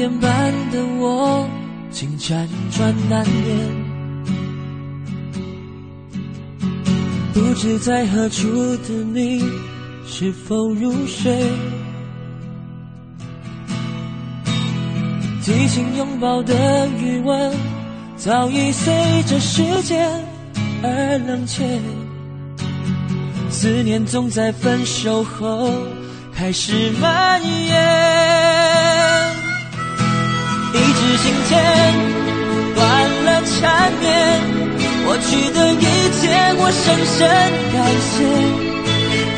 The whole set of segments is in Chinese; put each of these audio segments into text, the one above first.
点半的我，竟辗转难眠，不知在何处的你，是否入睡？激情拥抱的余温，早已随着时间而冷却，思念总在分手后开始蔓延。一纸信笺断了缠绵，过去的一切我深深感谢，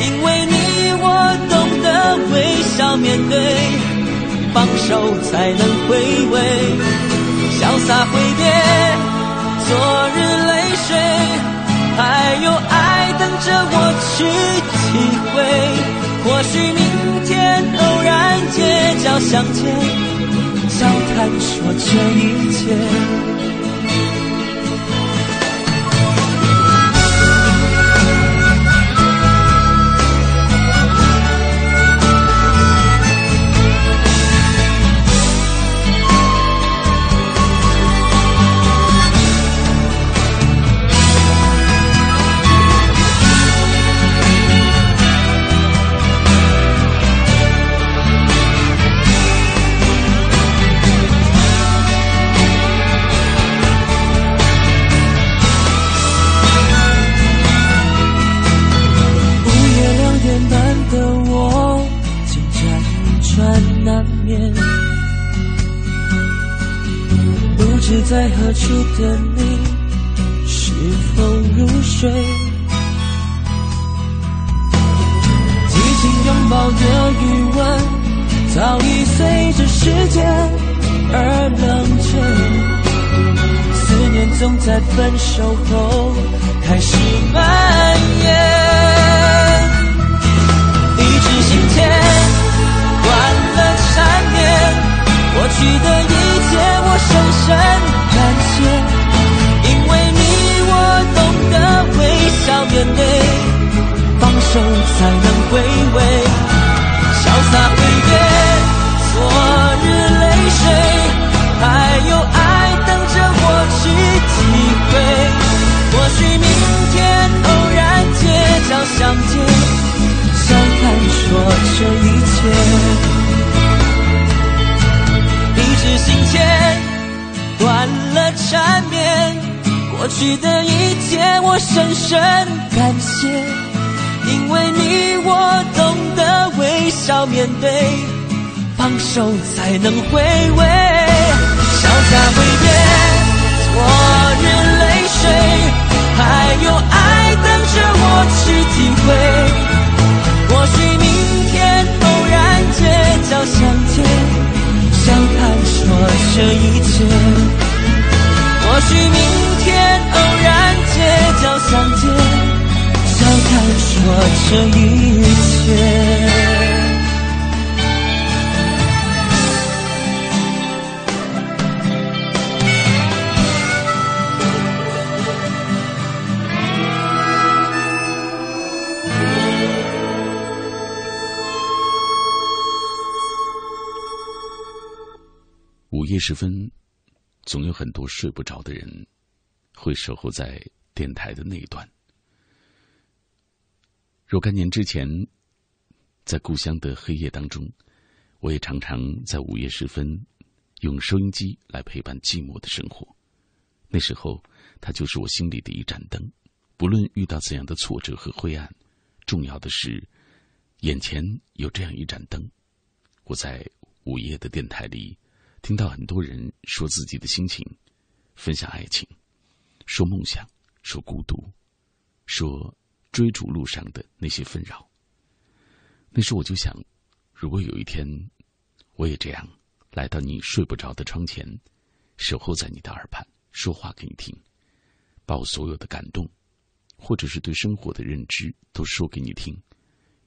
因为你我懂得微笑面对，放手才能回味，潇洒挥别昨日泪水，还有爱等着我去体会，或许明天偶然街角相见。笑谈说这一切。总在分手后开始蔓延。一支信笺断了缠绵，过去的一切我深深。感谢，因为你我懂得微笑面对，放手才能回味，过去的一切我深深感谢，因为你我懂得微笑面对，放手才能回味，潇洒挥别昨日泪水，还有爱等着我去体会。或许明天偶然街角相见。笑谈说这一切，或许明天这一切。夜时分，总有很多睡不着的人，会守候在电台的那一端。若干年之前，在故乡的黑夜当中，我也常常在午夜时分，用收音机来陪伴寂寞的生活。那时候，它就是我心里的一盏灯。不论遇到怎样的挫折和灰暗，重要的是，眼前有这样一盏灯。我在午夜的电台里。听到很多人说自己的心情，分享爱情，说梦想，说孤独，说追逐路上的那些纷扰。那时我就想，如果有一天，我也这样来到你睡不着的窗前，守候在你的耳畔，说话给你听，把我所有的感动，或者是对生活的认知都说给你听，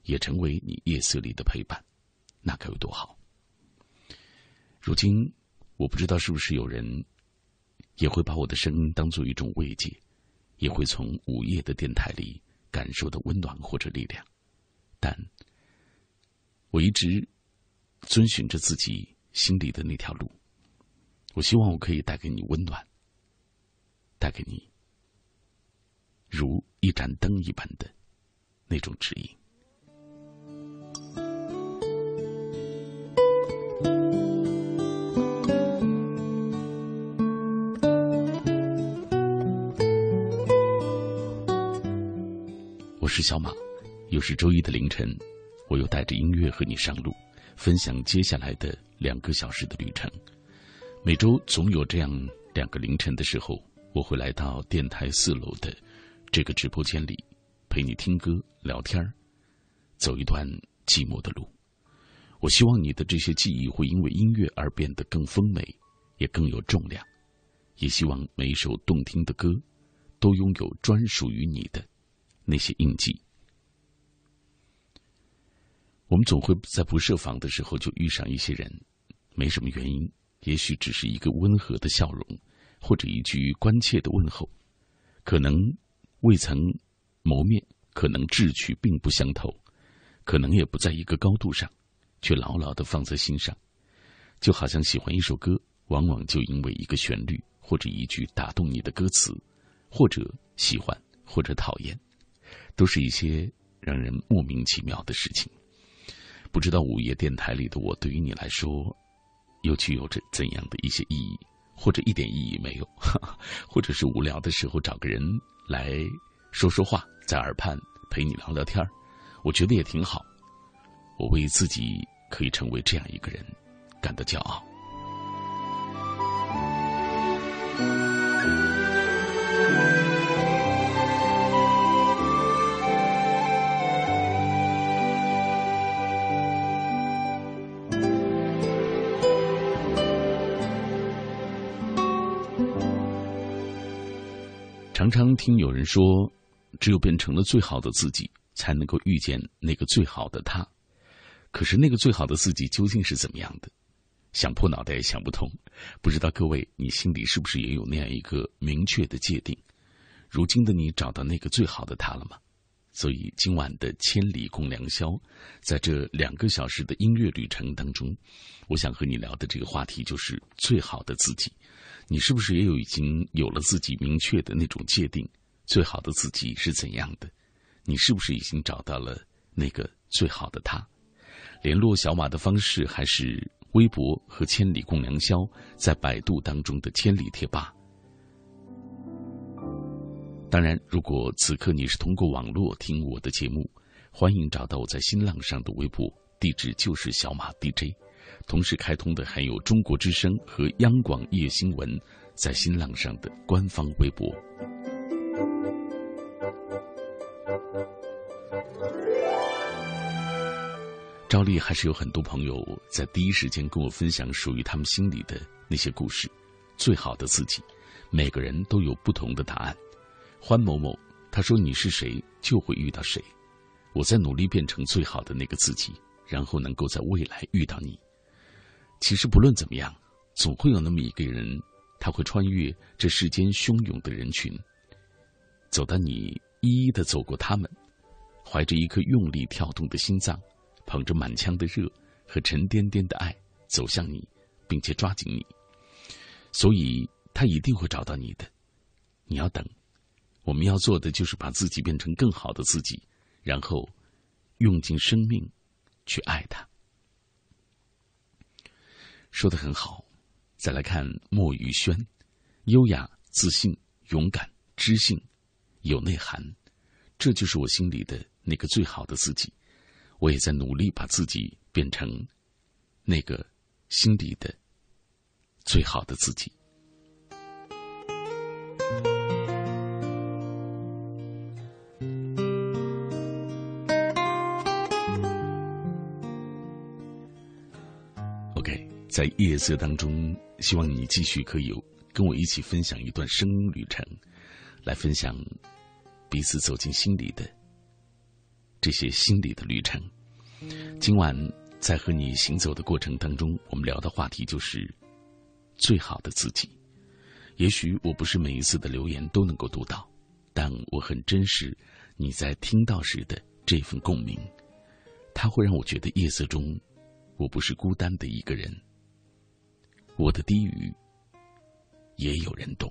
也成为你夜色里的陪伴，那该有多好！如今，我不知道是不是有人也会把我的声音当做一种慰藉，也会从午夜的电台里感受的温暖或者力量，但。我一直遵循着自己心里的那条路。我希望我可以带给你温暖，带给你如一盏灯一般的那种指引。是小马，又是周一的凌晨。我又带着音乐和你上路，分享接下来的两个小时的旅程。每周总有这样两个凌晨的时候，我会来到电台四楼的这个直播间里，陪你听歌、聊天走一段寂寞的路。我希望你的这些记忆会因为音乐而变得更丰美，也更有重量。也希望每一首动听的歌，都拥有专属于你的那些印记。我们总会在不设防的时候就遇上一些人，没什么原因，也许只是一个温和的笑容，或者一句关切的问候，可能未曾谋面，可能志趣并不相投，可能也不在一个高度上，却牢牢的放在心上。就好像喜欢一首歌，往往就因为一个旋律或者一句打动你的歌词，或者喜欢或者讨厌，都是一些让人莫名其妙的事情。不知道午夜电台里的我对于你来说，又具有着怎样的一些意义，或者一点意义没有，或者是无聊的时候找个人来说说话，在耳畔陪你聊聊天我觉得也挺好。我为自己可以成为这样一个人感到骄傲。常常听有人说，只有变成了最好的自己，才能够遇见那个最好的他。可是，那个最好的自己究竟是怎么样的？想破脑袋也想不通。不知道各位，你心里是不是也有那样一个明确的界定？如今的你找到那个最好的他了吗？所以，今晚的千里共良宵，在这两个小时的音乐旅程当中，我想和你聊的这个话题就是最好的自己。你是不是也有已经有了自己明确的那种界定？最好的自己是怎样的？你是不是已经找到了那个最好的他？联络小马的方式还是微博和“千里共良宵”在百度当中的“千里贴吧”。当然，如果此刻你是通过网络听我的节目，欢迎找到我在新浪上的微博，地址就是小马 DJ。同时开通的还有中国之声和央广夜新闻在新浪上的官方微博。照例还是有很多朋友在第一时间跟我分享属于他们心里的那些故事，最好的自己，每个人都有不同的答案。欢某某他说：“你是谁，就会遇到谁。”我在努力变成最好的那个自己，然后能够在未来遇到你。其实不论怎么样，总会有那么一个人，他会穿越这世间汹涌的人群，走到你一一的走过他们，怀着一颗用力跳动的心脏，捧着满腔的热和沉甸甸的爱走向你，并且抓紧你。所以他一定会找到你的。你要等，我们要做的就是把自己变成更好的自己，然后用尽生命去爱他。说的很好，再来看莫雨轩，优雅、自信、勇敢、知性，有内涵，这就是我心里的那个最好的自己。我也在努力把自己变成那个心里的最好的自己。在夜色当中，希望你继续可以跟我一起分享一段声音旅程，来分享彼此走进心里的这些心理的旅程。今晚在和你行走的过程当中，我们聊的话题就是最好的自己。也许我不是每一次的留言都能够读到，但我很珍视你在听到时的这份共鸣，它会让我觉得夜色中我不是孤单的一个人，我的低语也有人懂。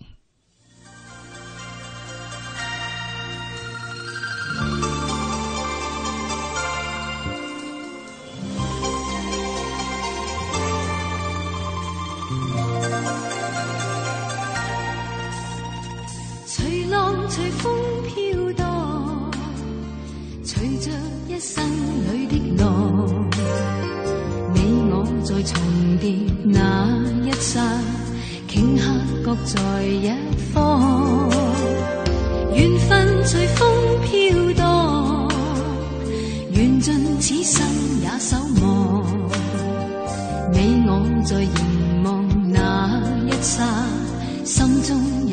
随风飘荡，随着一生里的浪，在重叠那一刹，顷刻各在一方。缘分随风飘荡，缘尽此生也守望。你我在凝望那一刹，心中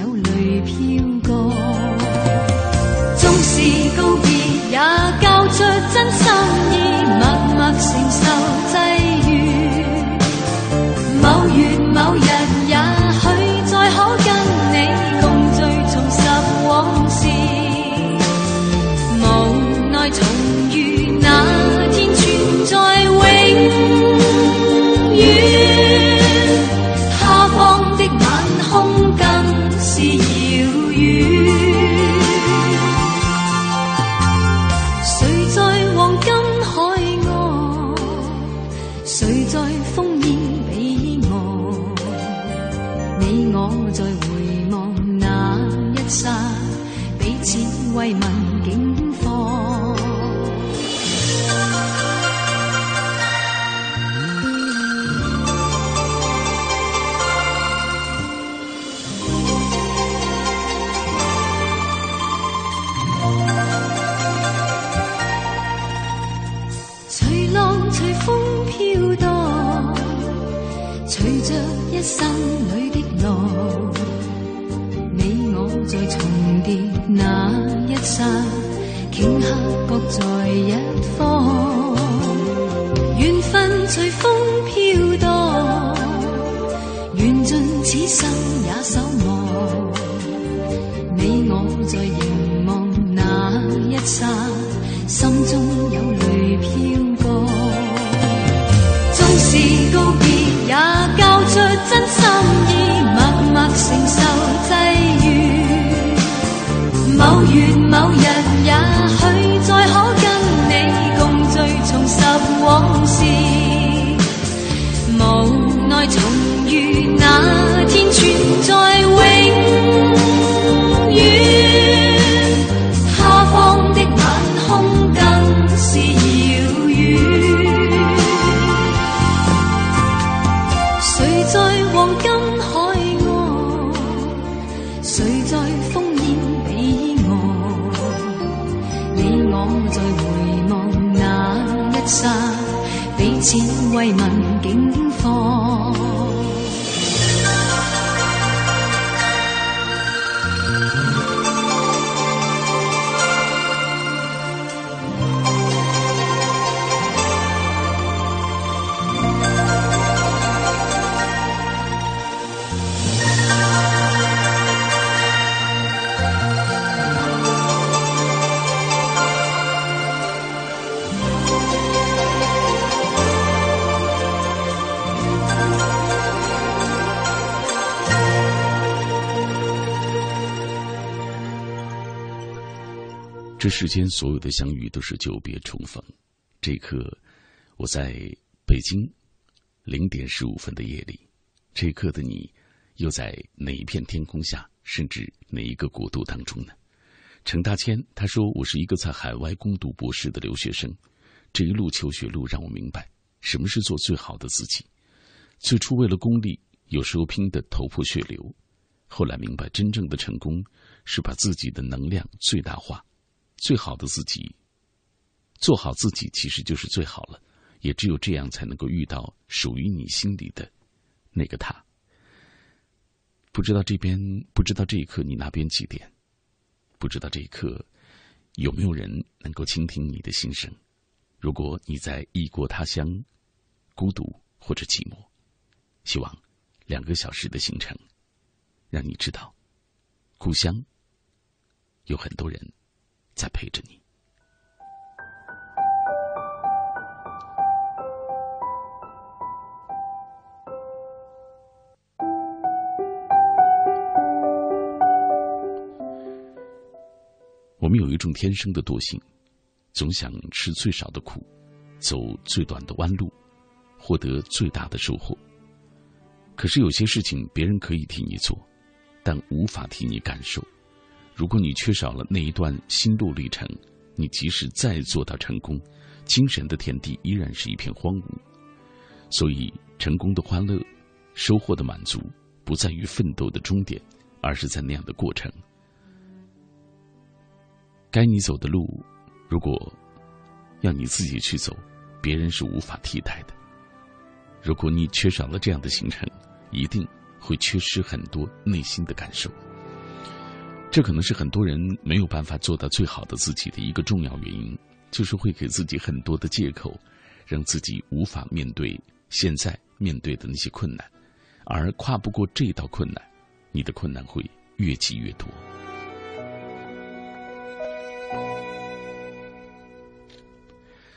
世间所有的相遇都是久别重逢。这一刻，我在北京零点十五分的夜里，这一刻的你，又在哪一片天空下，甚至哪一个国度当中呢？程大千他说：“我是一个在海外攻读博士的留学生，这一路求学路让我明白什么是做最好的自己。最初为了功利，有时候拼得头破血流；后来明白，真正的成功是把自己的能量最大化。”最好的自己，做好自己其实就是最好了。也只有这样，才能够遇到属于你心里的那个他。不知道这边，不知道这一刻你那边几点？不知道这一刻有没有人能够倾听你的心声？如果你在异国他乡，孤独或者寂寞，希望两个小时的行程，让你知道，故乡有很多人在陪着你。我们有一种天生的惰性，总想吃最少的苦，走最短的弯路，获得最大的收获。可是有些事情别人可以替你做，但无法替你感受。如果你缺少了那一段心路历程，你即使再做到成功，精神的田地依然是一片荒芜。所以，成功的欢乐，收获的满足，不在于奋斗的终点，而是在那样的过程。该你走的路，如果要你自己去走，别人是无法替代的。如果你缺少了这样的行程，一定会缺失很多内心的感受。这可能是很多人没有办法做到最好的自己的一个重要原因，就是会给自己很多的借口，让自己无法面对现在面对的那些困难，而跨不过这道困难，你的困难会越积越多。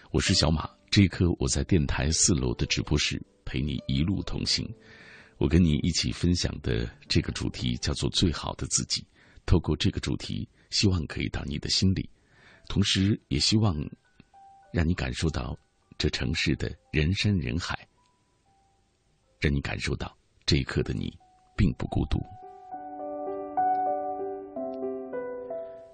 我是小马，这一刻我在电台四楼的直播室陪你一路同行。我跟你一起分享的这个主题叫做“最好的自己”。透过这个主题，希望可以到你的心里，同时也希望让你感受到这城市的人山人海，让你感受到这一刻的你并不孤独。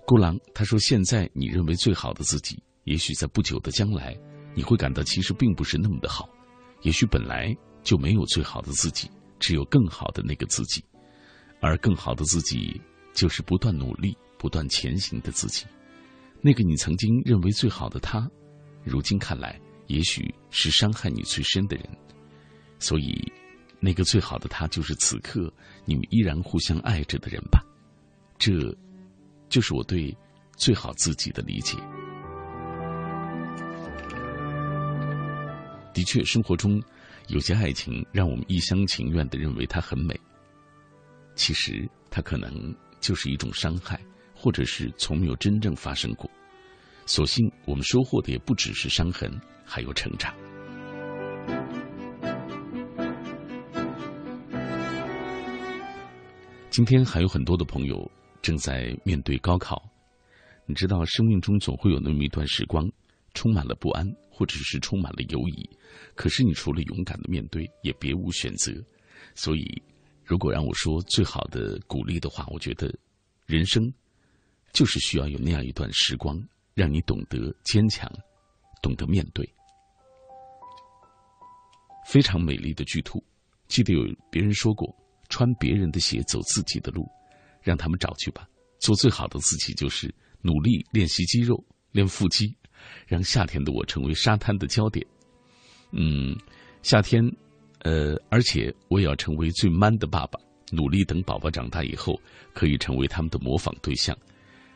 孤狼他说：“现在你认为最好的自己。”也许在不久的将来，你会感到其实并不是那么的好。也许本来就没有最好的自己，只有更好的那个自己。而更好的自己，就是不断努力、不断前行的自己。那个你曾经认为最好的他，如今看来，也许是伤害你最深的人。所以，那个最好的他，就是此刻你们依然互相爱着的人吧。这，就是我对最好自己的理解。的确，生活中有些爱情让我们一厢情愿的认为它很美，其实它可能就是一种伤害，或者是从没有真正发生过。所幸我们收获的也不只是伤痕，还有成长。今天还有很多的朋友正在面对高考，你知道，生命中总会有那么一段时光。充满了不安，或者是充满了犹疑，可是你除了勇敢的面对，也别无选择。所以，如果让我说最好的鼓励的话，我觉得，人生就是需要有那样一段时光，让你懂得坚强，懂得面对。非常美丽的巨兔，记得有别人说过：穿别人的鞋，走自己的路，让他们找去吧。做最好的自己，就是努力练习肌肉，练腹肌。让夏天的我成为沙滩的焦点。嗯，夏天，呃，而且我也要成为最 man 的爸爸，努力等宝宝长大以后可以成为他们的模仿对象，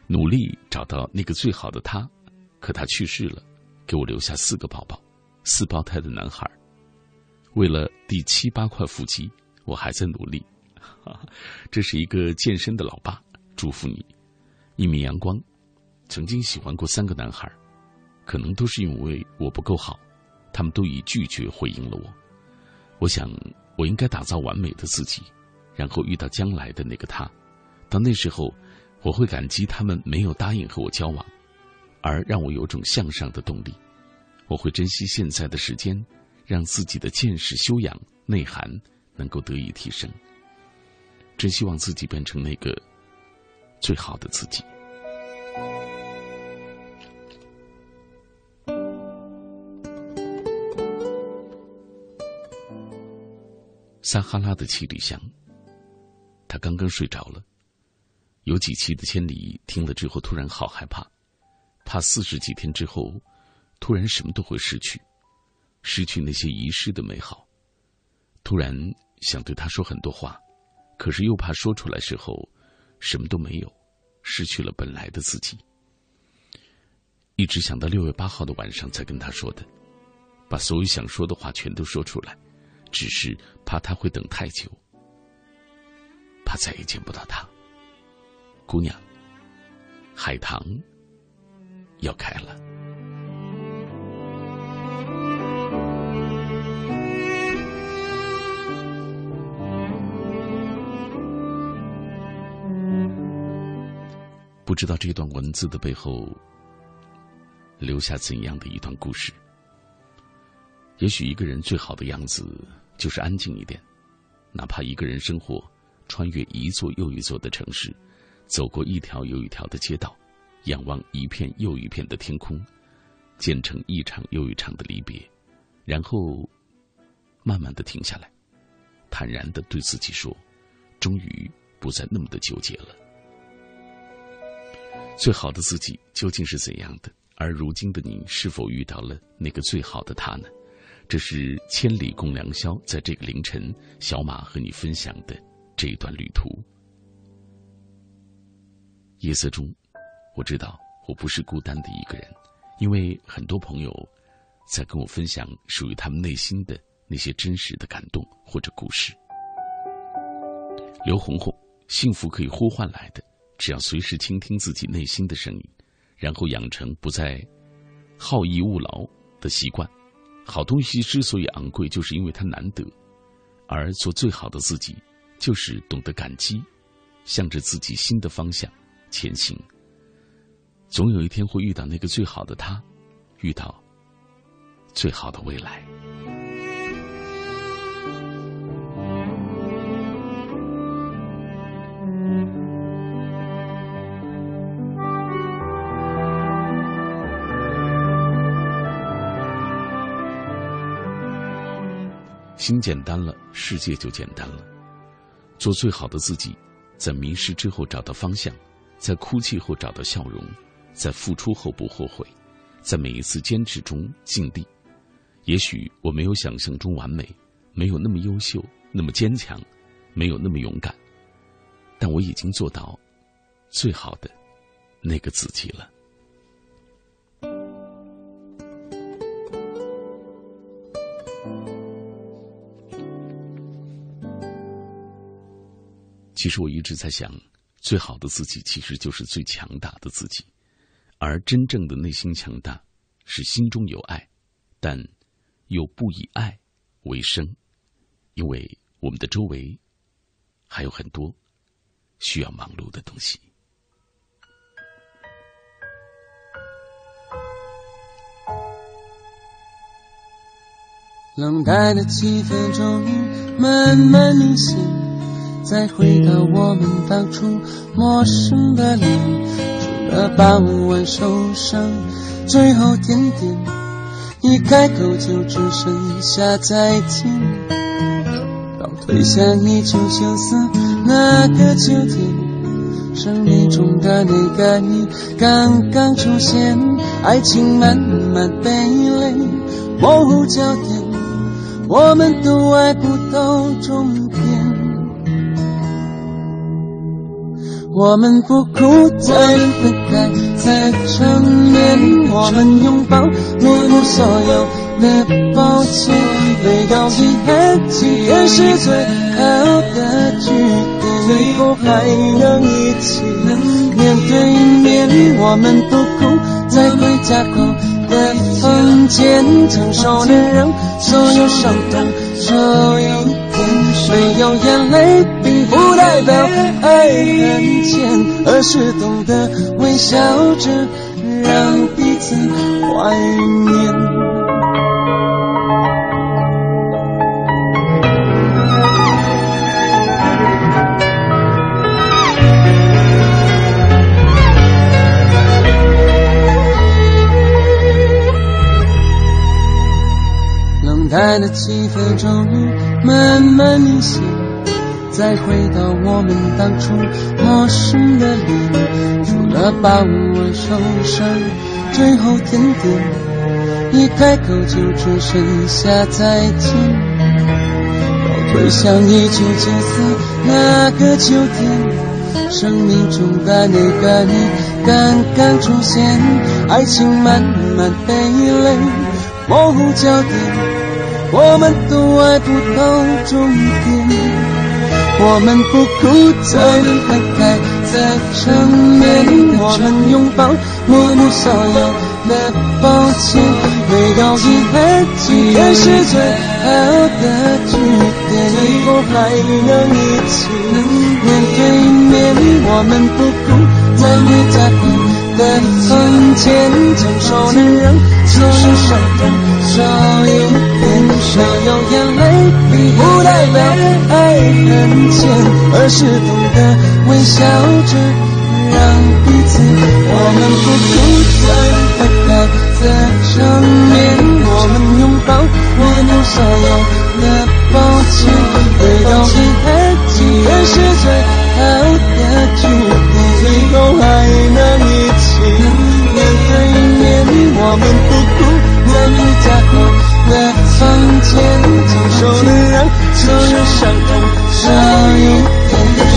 努力找到那个最好的他。可他去世了，给我留下四个宝宝，四胞胎的男孩。为了第七八块腹肌，我还在努力。这是一个健身的老爸，祝福你，一米阳光。曾经喜欢过三个男孩。可能都是因为我不够好，他们都以拒绝回应了我。我想，我应该打造完美的自己，然后遇到将来的那个他。到那时候，我会感激他们没有答应和我交往，而让我有种向上的动力。我会珍惜现在的时间，让自己的见识、修养、内涵能够得以提升。真希望自己变成那个最好的自己。撒哈拉的七里香。他刚刚睡着了，有几期的千里听了之后，突然好害怕，怕四十几天之后，突然什么都会失去，失去那些遗失的美好，突然想对他说很多话，可是又怕说出来时候什么都没有，失去了本来的自己。一直想到六月八号的晚上才跟他说的，把所有想说的话全都说出来，只是怕他会等太久，怕再也见不到他。姑娘，海棠要开了。不知道这段文字的背后留下怎样的一段故事？也许一个人最好的样子就是安静一点，哪怕一个人生活，穿越一座又一座的城市，走过一条又一条的街道，仰望一片又一片的天空，建成一场又一场的离别，然后慢慢的停下来，坦然的对自己说：“终于不再那么的纠结了。”最好的自己究竟是怎样的？而如今的你是否遇到了那个最好的他呢？这是千里共良宵，在这个凌晨，小马和你分享的这一段旅途。夜色中，我知道我不是孤单的一个人，因为很多朋友在跟我分享属于他们内心的那些真实的感动或者故事。刘红红，幸福可以呼唤来的。只要随时倾听自己内心的声音，然后养成不再好逸恶劳的习惯。好东西之所以昂贵，就是因为它难得；而做最好的自己，就是懂得感激，向着自己新的方向前行。总有一天会遇到那个最好的他，遇到最好的未来。心简单了，世界就简单了。做最好的自己，在迷失之后找到方向，在哭泣后找到笑容，在付出后不后悔，在每一次坚持中尽力。也许我没有想象中完美，没有那么优秀，那么坚强，没有那么勇敢，但我已经做到最好的那个自己了。其实我一直在想，最好的自己其实就是最强大的自己，而真正的内心强大，是心中有爱，但又不以爱为生，因为我们的周围还有很多需要忙碌的东西。冷淡的气氛终于慢慢明显。再回到我们当初陌生的脸，除了傍晚受伤，最后甜点，一开口就只剩下再见。倒退向一九九四那个秋天，生命中的那个你刚刚出现，爱情慢慢被累，模糊焦点，我们都爱不到终点。我们不哭，在分开，在缠绵。我们拥抱，弥补所有的抱歉。没有遗憾，既然是最好的句点，最后还能一起面对面。我们不哭，在回家后的房间，承受能让所有伤痛少一点。没有眼泪，并不代表爱很浅，而是懂得微笑着让彼此怀念。冷淡的气氛终于。慢慢明显，再回到我们当初陌生的脸，除了把我受伤，最后甜点，一开口就只剩下再见。倒回想一九九四那个秋天，生命中的那个你刚刚出现，爱情慢慢被泪模糊焦点，我们都爱不到终点。我们不哭，在分开，在缠绵，我们拥抱，默默所有的抱歉，没有遗憾，今天是最好的句点，以后还能一起面对面。我们不哭，在你家的房间，承受能让所有伤痛少一点，少有眼泪。不代表爱很浅，而是懂得微笑着让彼此。我们不哭在分开的场面，我们拥抱，我们所有的抱歉，回到遗憾，既然是最好的句点，最后还能一起面对面。我们不哭在你家后。牵起，手能让所有伤痛少一点。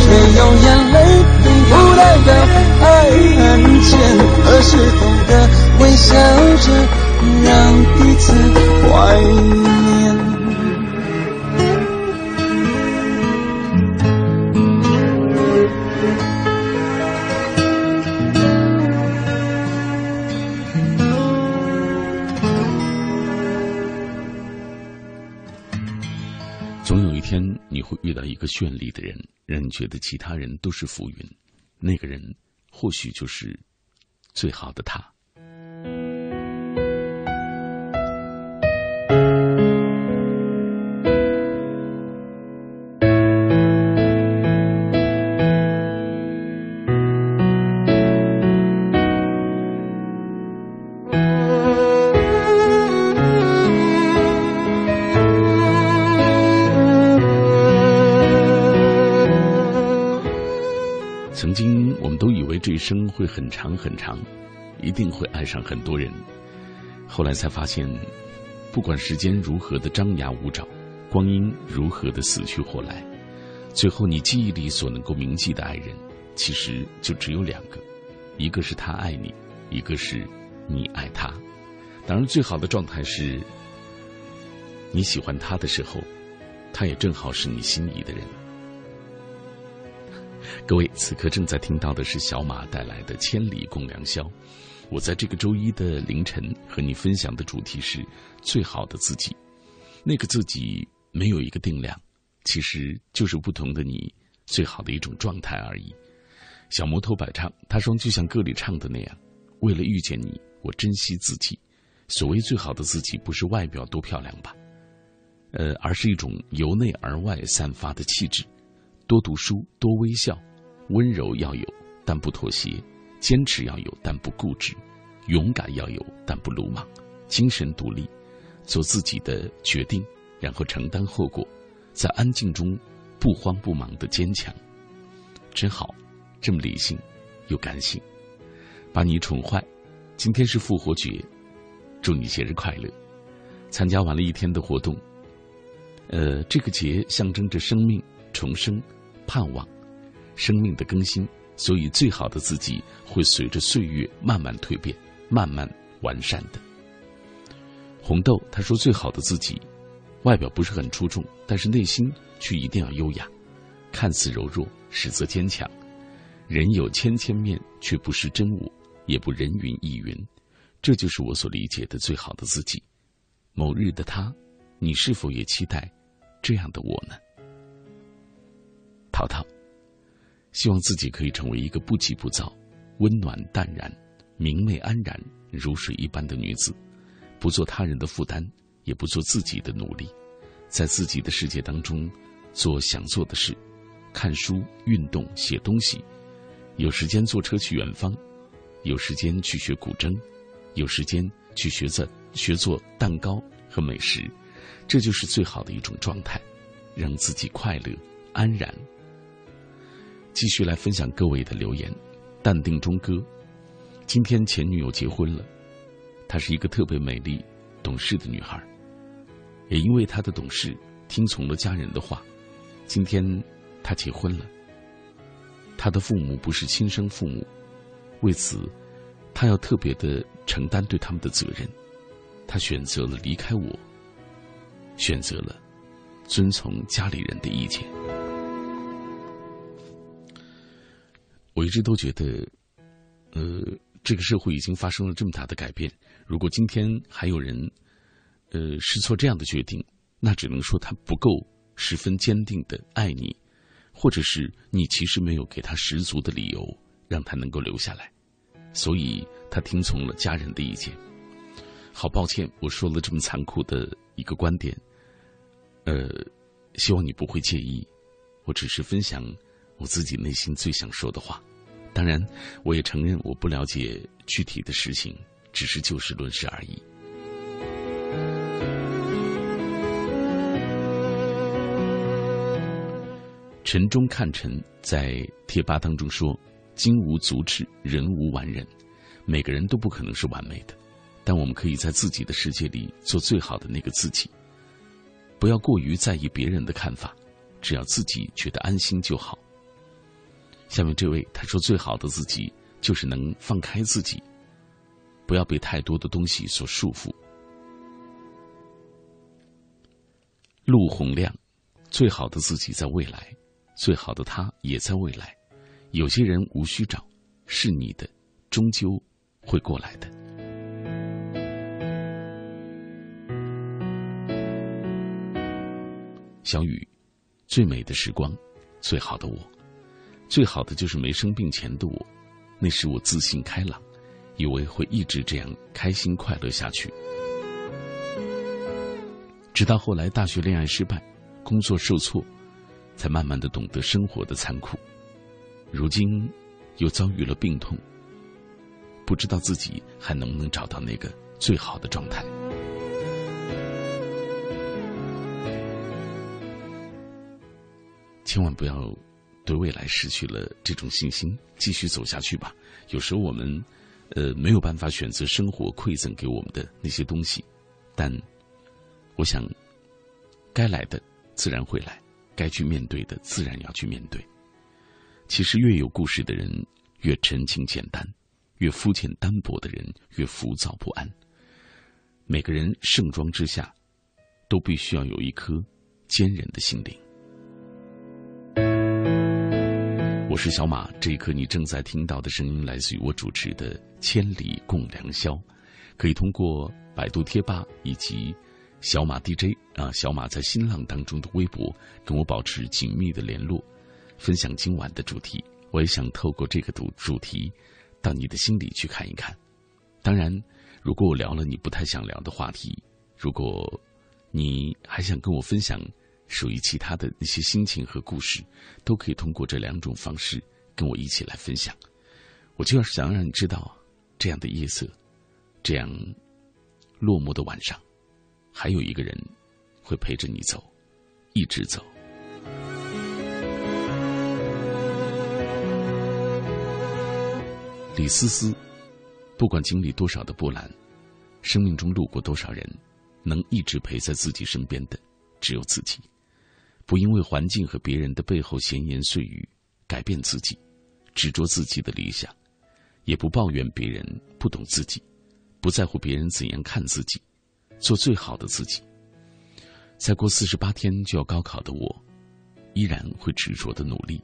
没有眼泪，并不代表爱很浅，而是懂得微笑着让彼此怀念。绚丽的人，让你觉得其他人都是浮云，那个人或许就是最好的他。会很长很长，一定会爱上很多人。后来才发现，不管时间如何的张牙舞爪，光阴如何的死去活来，最后你记忆里所能够铭记的爱人，其实就只有两个：一个是他爱你，一个是你爱他。当然，最好的状态是你喜欢他的时候，他也正好是你心仪的人。各位，此刻正在听到的是小马带来的《千里共良宵》。我在这个周一的凌晨和你分享的主题是最好的自己。那个自己没有一个定量，其实就是不同的你最好的一种状态而已。小魔头百唱，他说就像歌里唱的那样：“为了遇见你，我珍惜自己。所谓最好的自己，不是外表多漂亮吧？呃，而是一种由内而外散发的气质。多读书，多微笑。”温柔要有，但不妥协；坚持要有，但不固执；勇敢要有，但不鲁莽；精神独立，做自己的决定，然后承担后果，在安静中不慌不忙的坚强。真好，这么理性又感性，把你宠坏。今天是复活节，祝你节日快乐！参加完了一天的活动，呃，这个节象征着生命重生、盼望。生命的更新，所以最好的自己会随着岁月慢慢蜕变、慢慢完善的。红豆他说：“最好的自己，外表不是很出众，但是内心却一定要优雅，看似柔弱，实则坚强。人有千千面，却不是真我，也不人云亦云。这就是我所理解的最好的自己。某日的他，你是否也期待这样的我呢？”淘淘。希望自己可以成为一个不急不躁、温暖淡然、明媚安然、如水一般的女子，不做他人的负担，也不做自己的努力，在自己的世界当中做想做的事，看书、运动、写东西，有时间坐车去远方，有时间去学古筝，有时间去学做学做蛋糕和美食，这就是最好的一种状态，让自己快乐、安然。继续来分享各位的留言，淡定中哥。今天前女友结婚了，她是一个特别美丽、懂事的女孩，也因为她的懂事，听从了家人的话，今天他结婚了。他的父母不是亲生父母，为此，他要特别的承担对他们的责任。他选择了离开我，选择了遵从家里人的意见。我一直都觉得，呃，这个社会已经发生了这么大的改变。如果今天还有人，呃，试错这样的决定，那只能说他不够十分坚定的爱你，或者是你其实没有给他十足的理由让他能够留下来，所以他听从了家人的意见。好抱歉，我说了这么残酷的一个观点，呃，希望你不会介意。我只是分享我自己内心最想说的话。当然，我也承认我不了解具体的事情，只是就事论事而已。晨钟看尘在贴吧当中说：“金无足赤，人无完人，每个人都不可能是完美的。”但我们可以在自己的世界里做最好的那个自己，不要过于在意别人的看法，只要自己觉得安心就好。下面这位他说：“最好的自己就是能放开自己，不要被太多的东西所束缚。”陆洪亮，最好的自己在未来，最好的他也在未来。有些人无需找，是你的，终究会过来的。小雨，最美的时光，最好的我，最好的就是没生病前的我。那时我自信开朗，以为会一直这样开心快乐下去。直到后来大学恋爱失败，工作受挫，才慢慢的懂得生活的残酷。如今又遭遇了病痛，不知道自己还能不能找到那个最好的状态。千万不要对未来失去了这种信心，继续走下去吧。有时候我们，呃，没有办法选择生活馈赠给我们的那些东西，但我想，该来的自然会来，该去面对的自然要去面对。其实，越有故事的人越沉静简单，越肤浅单薄的人越浮躁不安。每个人盛装之下，都必须要有一颗坚韧的心灵。是小马，这一刻你正在听到的声音来自于我主持的《千里共良宵》，可以通过百度贴吧以及小马 DJ 啊，小马在新浪当中的微博跟我保持紧密的联络，分享今晚的主题。我也想透过这个主主题，到你的心里去看一看。当然，如果我聊了你不太想聊的话题，如果你还想跟我分享。属于其他的那些心情和故事，都可以通过这两种方式跟我一起来分享。我就是想让你知道，这样的夜色，这样落寞的晚上，还有一个人会陪着你走，一直走。李思思，不管经历多少的波澜，生命中路过多少人，能一直陪在自己身边的，只有自己。不因为环境和别人的背后闲言碎语改变自己，执着自己的理想，也不抱怨别人不懂自己，不在乎别人怎样看自己，做最好的自己。再过四十八天就要高考的我，依然会执着的努力，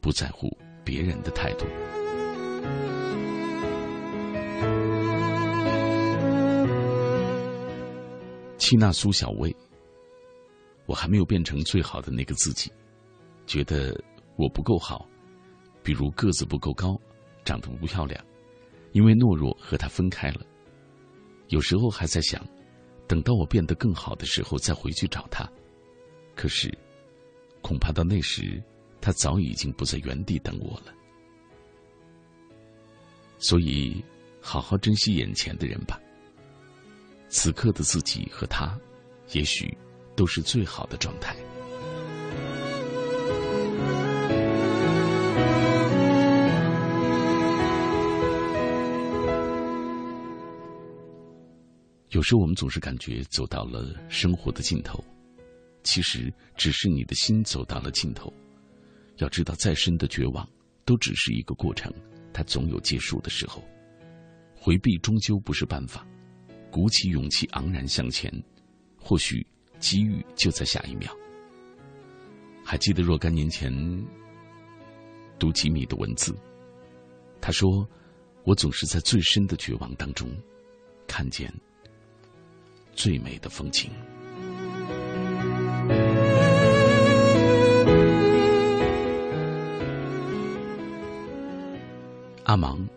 不在乎别人的态度。七娜苏小薇。我还没有变成最好的那个自己，觉得我不够好，比如个子不够高，长得不漂亮，因为懦弱和他分开了。有时候还在想，等到我变得更好的时候再回去找他，可是恐怕到那时，他早已经不在原地等我了。所以，好好珍惜眼前的人吧。此刻的自己和他，也许。都是最好的状态。有时候我们总是感觉走到了生活的尽头，其实只是你的心走到了尽头。要知道，再深的绝望，都只是一个过程，它总有结束的时候。回避终究不是办法，鼓起勇气昂然向前，或许机遇就在下一秒。还记得若干年前读吉米的文字，他说：“我总是在最深的绝望当中，看见最美的风景。”阿芒，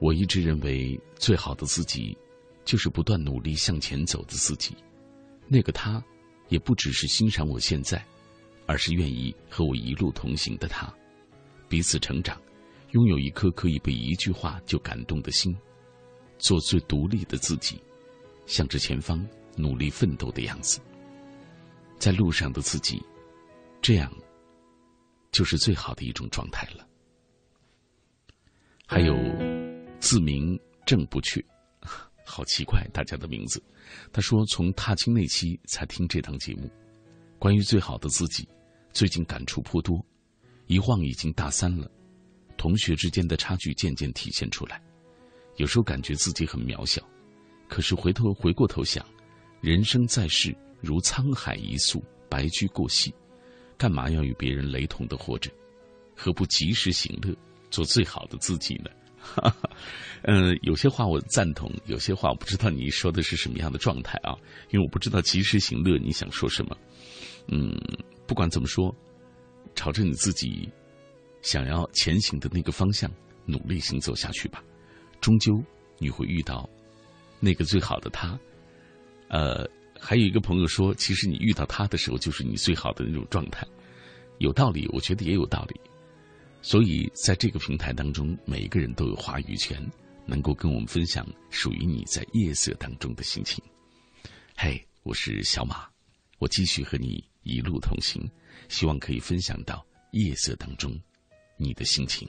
我一直认为最好的自己，就是不断努力向前走的自己。那个他，也不只是欣赏我现在，而是愿意和我一路同行的他。彼此成长，拥有一颗可以被一句话就感动的心，做最独立的自己，向着前方努力奋斗的样子。在路上的自己，这样，就是最好的一种状态了。还有，自明正不确，好奇怪，大家的名字。他说从踏青那期才听这档节目，关于最好的自己，最近感触颇多。一晃已经大三了，同学之间的差距渐渐体现出来。有时候感觉自己很渺小，可是回头回过头想，人生在世如沧海一粟，白驹过隙，干嘛要与别人雷同的活着？何不及时行乐？做最好的自己呢？哈哈嗯，有些话我赞同，有些话我不知道你说的是什么样的状态啊？因为我不知道及时行乐你想说什么。嗯，不管怎么说，朝着你自己想要前行的那个方向努力行走下去吧。终究你会遇到那个最好的他。呃，还有一个朋友说，其实你遇到他的时候，就是你最好的那种状态。有道理，我觉得也有道理。所以，在这个平台当中，每一个人都有话语权，能够跟我们分享属于你在夜色当中的心情。嘿，我是小马，我继续和你一路同行，希望可以分享到夜色当中你的心情。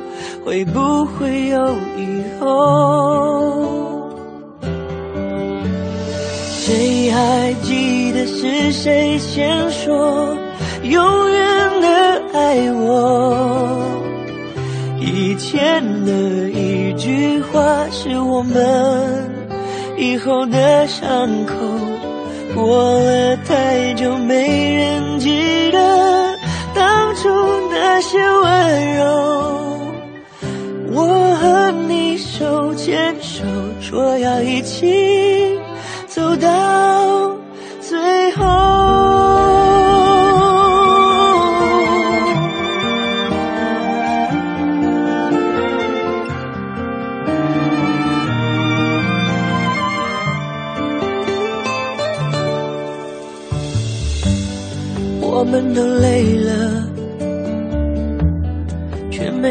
会不会有以后谁还记得是谁先说永远的爱我？以前的一句话是我们以后的伤口过了太久没人记得当初那些温柔。我和你手牵手，说要一起走到最后。我们都累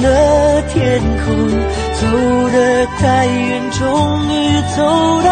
不同的天空。走得太远，终于走到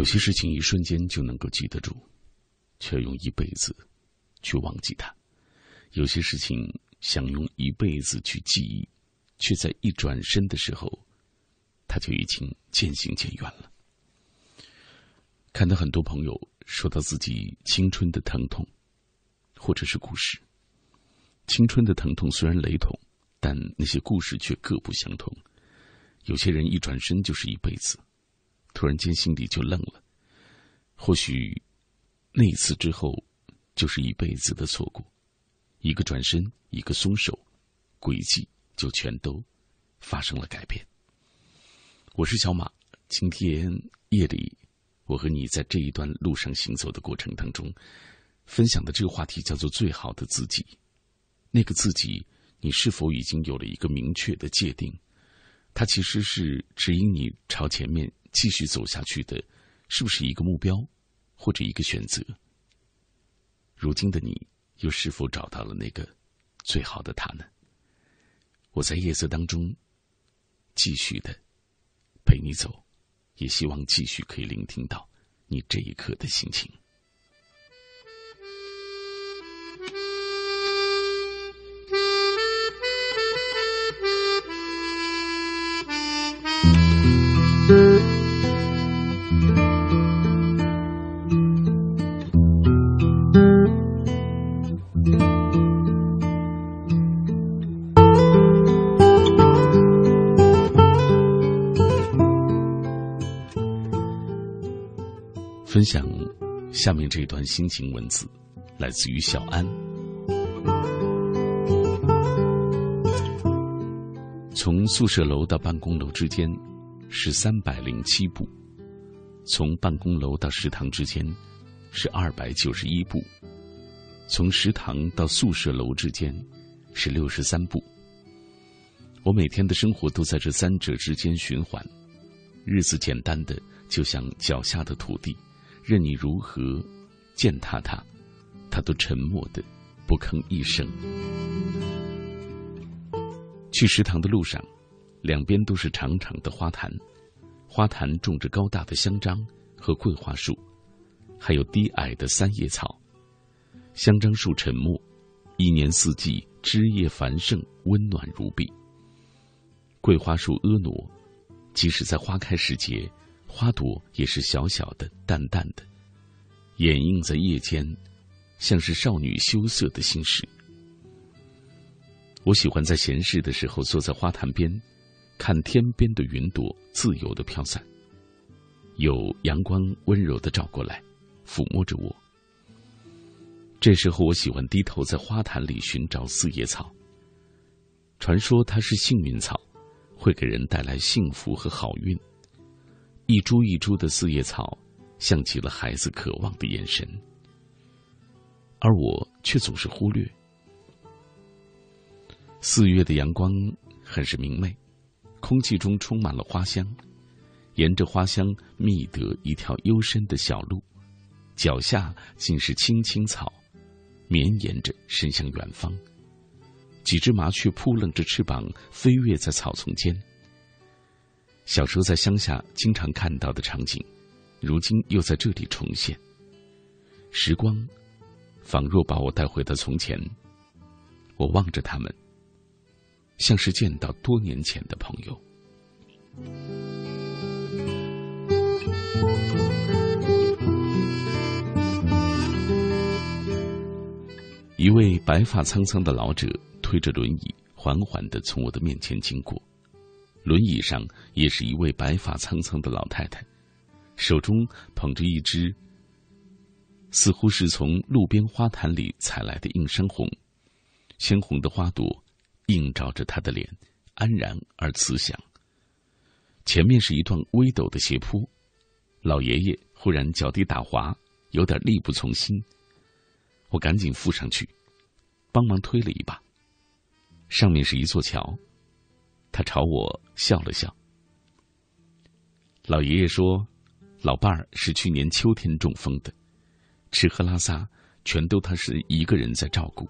有些事情一瞬间就能够记得住，却用一辈子去忘记它；有些事情。想用一辈子去记忆，却在一转身的时候，他就已经渐行渐远了。看到很多朋友说到自己青春的疼痛，或者是故事。青春的疼痛虽然雷同，但那些故事却各不相同。有些人一转身就是一辈子，突然间心里就愣了。或许那一次之后，就是一辈子的错过。一个转身，一个松手，轨迹就全都发生了改变。我是小马，今天夜里，我和你在这一段路上行走的过程当中，分享的这个话题叫做“最好的自己”。那个自己，你是否已经有了一个明确的界定？它其实是指引你朝前面继续走下去的，是不是一个目标，或者一个选择？如今的你。又是否找到了那个最好的他呢？我在夜色当中继续的陪你走，也希望继续可以聆听到你这一刻的心情。分享下面这段心情文字，来自于小安。从宿舍楼到办公楼之间是三百零七步，从办公楼到食堂之间是二百九十一步，从食堂到宿舍楼之间是六十三步。我每天的生活都在这三者之间循环，日子简单的就像脚下的土地。任你如何践踏它，它都沉默的不吭一声。去食堂的路上，两边都是长长的花坛，花坛种着高大的香樟和桂花树，还有低矮的三叶草。香樟树沉默，一年四季枝叶繁盛，温暖如碧。桂花树婀娜，即使在花开时节。花朵也是小小的、淡淡的，掩映在夜间，像是少女羞涩的心事。我喜欢在闲适的时候坐在花坛边，看天边的云朵自由的飘散，有阳光温柔的照过来，抚摸着我。这时候，我喜欢低头在花坛里寻找四叶草。传说它是幸运草，会给人带来幸福和好运。一株一株的四叶草，像极了孩子渴望的眼神，而我却总是忽略。四月的阳光很是明媚，空气中充满了花香。沿着花香觅得一条幽深的小路，脚下尽是青青草。绵延着伸向远方。几只麻雀扑棱着翅膀飞跃在草丛间。小时候在乡下经常看到的场景，如今又在这里重现。时光，仿若把我带回到从前。我望着他们，像是见到多年前的朋友。一位白发苍苍的老者推着轮椅，缓缓的从我的面前经过。轮椅上也是一位白发苍苍的老太太，手中捧着一只似乎是从路边花坛里采来的映山红，鲜红的花朵映照着她的脸，安然而慈祥。前面是一段微陡的斜坡，老爷爷忽然脚底打滑，有点力不从心。我赶紧附上去，帮忙推了一把。上面是一座桥，他朝我笑了笑。老爷爷说：“老伴儿是去年秋天中风的，吃喝拉撒全都他是一个人在照顾。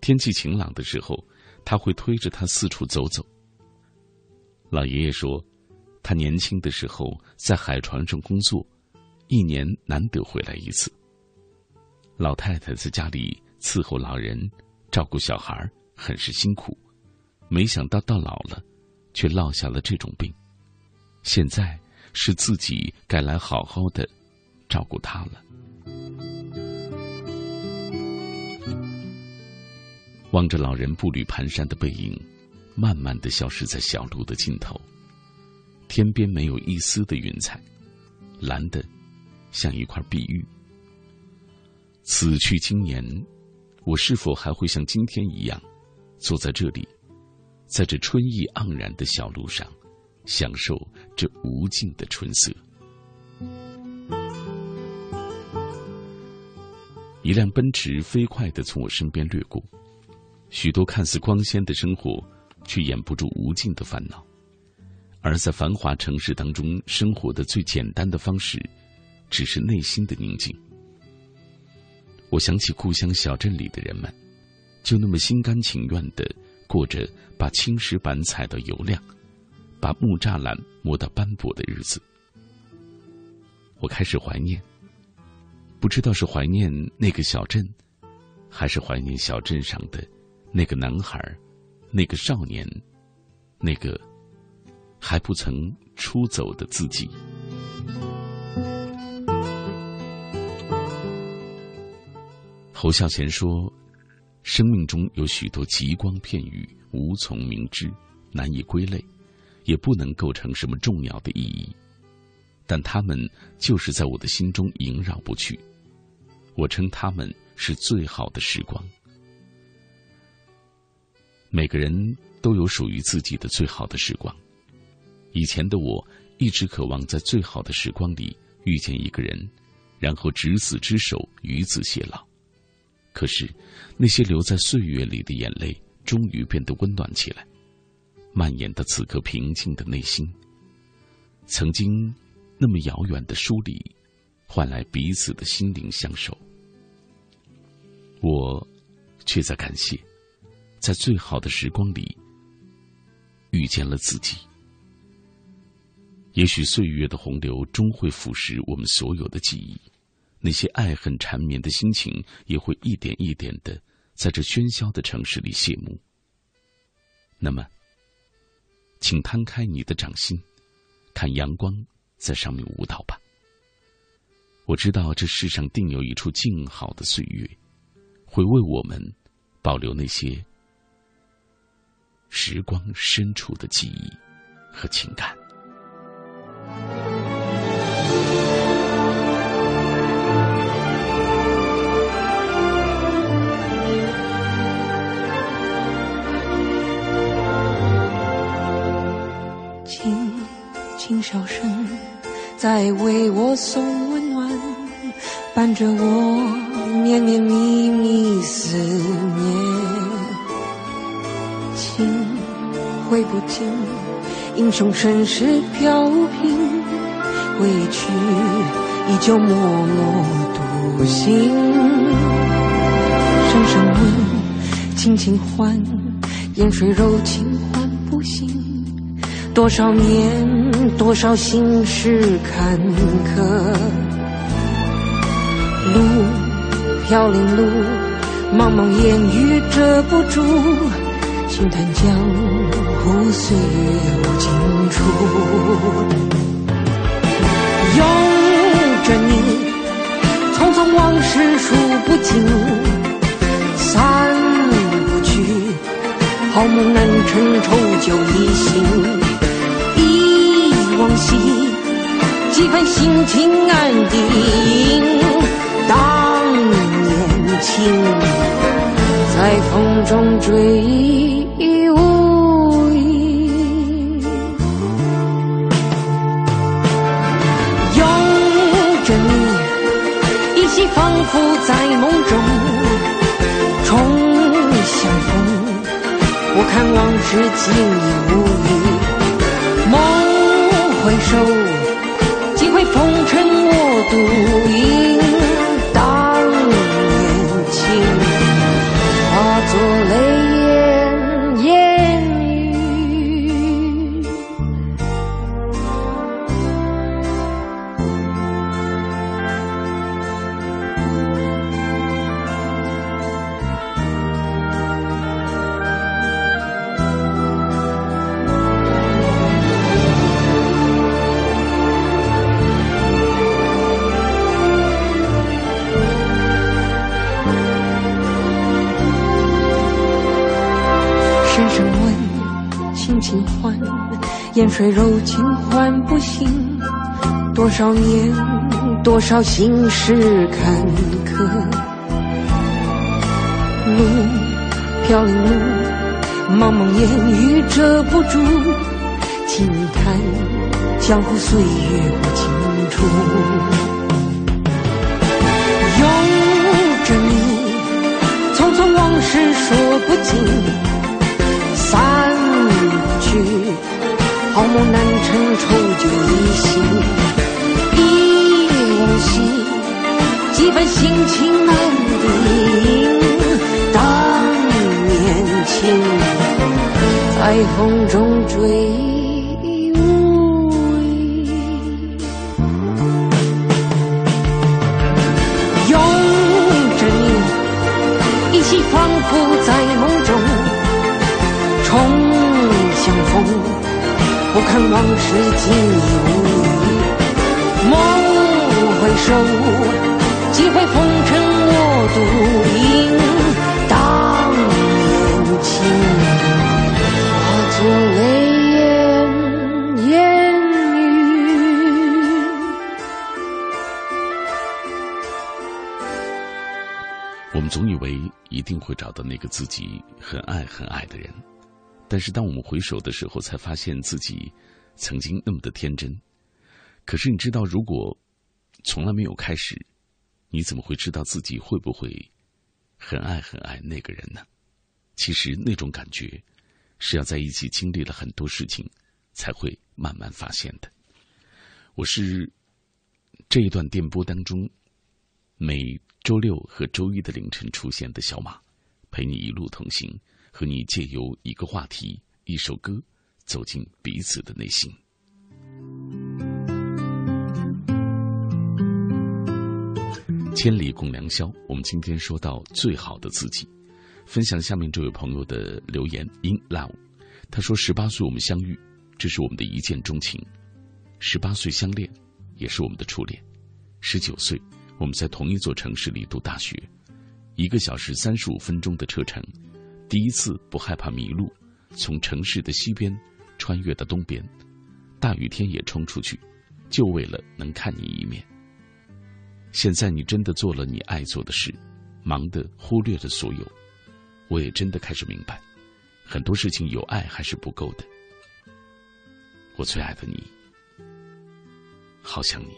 天气晴朗的时候，他会推着他四处走走。”老爷爷说：“他年轻的时候在海船上工作，一年难得回来一次。”老太太在家里伺候老人，照顾小孩很是辛苦。没想到到老了，却落下了这种病。现在是自己该来好好的照顾他了。望着老人步履蹒跚的背影，慢慢的消失在小路的尽头。天边没有一丝的云彩，蓝的像一块碧玉。此去经年，我是否还会像今天一样，坐在这里，在这春意盎然的小路上，享受这无尽的春色？一辆奔驰飞快的从我身边掠过，许多看似光鲜的生活，却掩不住无尽的烦恼。而在繁华城市当中生活的最简单的方式，只是内心的宁静。我想起故乡小镇里的人们，就那么心甘情愿的过着把青石板踩到油亮，把木栅栏磨到斑驳的日子。我开始怀念，不知道是怀念那个小镇，还是怀念小镇上的那个男孩，那个少年，那个还不曾出走的自己。侯孝贤说：“生命中有许多极光片羽，无从明知，难以归类，也不能构成什么重要的意义。但他们就是在我的心中萦绕不去。我称他们是最好的时光。每个人都有属于自己的最好的时光。以前的我一直渴望在最好的时光里遇见一个人，然后执子之手，与子偕老。”可是，那些留在岁月里的眼泪，终于变得温暖起来，蔓延到此刻平静的内心。曾经那么遥远的疏离，换来彼此的心灵相守。我却在感谢，在最好的时光里遇见了自己。也许岁月的洪流终会腐蚀我们所有的记忆。那些爱恨缠绵的心情，也会一点一点的在这喧嚣的城市里谢幕。那么，请摊开你的掌心，看阳光在上面舞蹈吧。我知道这世上定有一处静好的岁月，会为我们保留那些时光深处的记忆和情感。轻笑声在为我送温暖，伴着我绵绵密密思念。情挥不尽，英雄盛世飘萍，归去依旧默默独行。声声问，轻轻唤，烟水柔情唤不醒。多少年，多少心事坎坷，路飘零路，茫茫烟雨遮不住。轻叹江湖岁月无尽处，拥着你，匆匆往事数不尽，散不去，好梦难成，愁酒一醒。往昔，几番心情安定，当年情，在风中追。浮在梦中，重相逢。我看往事尽已风尘我独饮。水柔情唤不醒，多少年，多少心事坎坷。路飘零路，茫茫烟雨遮不住。轻叹江湖岁月无尽处，拥着你，匆匆往事说不尽。散去好梦难成，愁酒一醒。一往昔，几番心情难定。当年情，在风中追看往事尽已无语，梦回首，几回风尘我独饮。当年情，化作泪眼烟雨。我们总以为一定会找到那个自己很爱很爱的人。但是，当我们回首的时候，才发现自己曾经那么的天真。可是，你知道，如果从来没有开始，你怎么会知道自己会不会很爱很爱那个人呢？其实，那种感觉是要在一起经历了很多事情，才会慢慢发现的。我是这一段电波当中每周六和周一的凌晨出现的小马，陪你一路同行。和你借由一个话题、一首歌，走进彼此的内心。千里共良宵，我们今天说到最好的自己，分享下面这位朋友的留言。In love，他说：十八岁我们相遇，这是我们的一见钟情；十八岁相恋，也是我们的初恋；十九岁我们在同一座城市里读大学，一个小时三十五分钟的车程。第一次不害怕迷路，从城市的西边穿越到东边，大雨天也冲出去，就为了能看你一面。现在你真的做了你爱做的事，忙的忽略了所有。我也真的开始明白，很多事情有爱还是不够的。我最爱的你，好想你。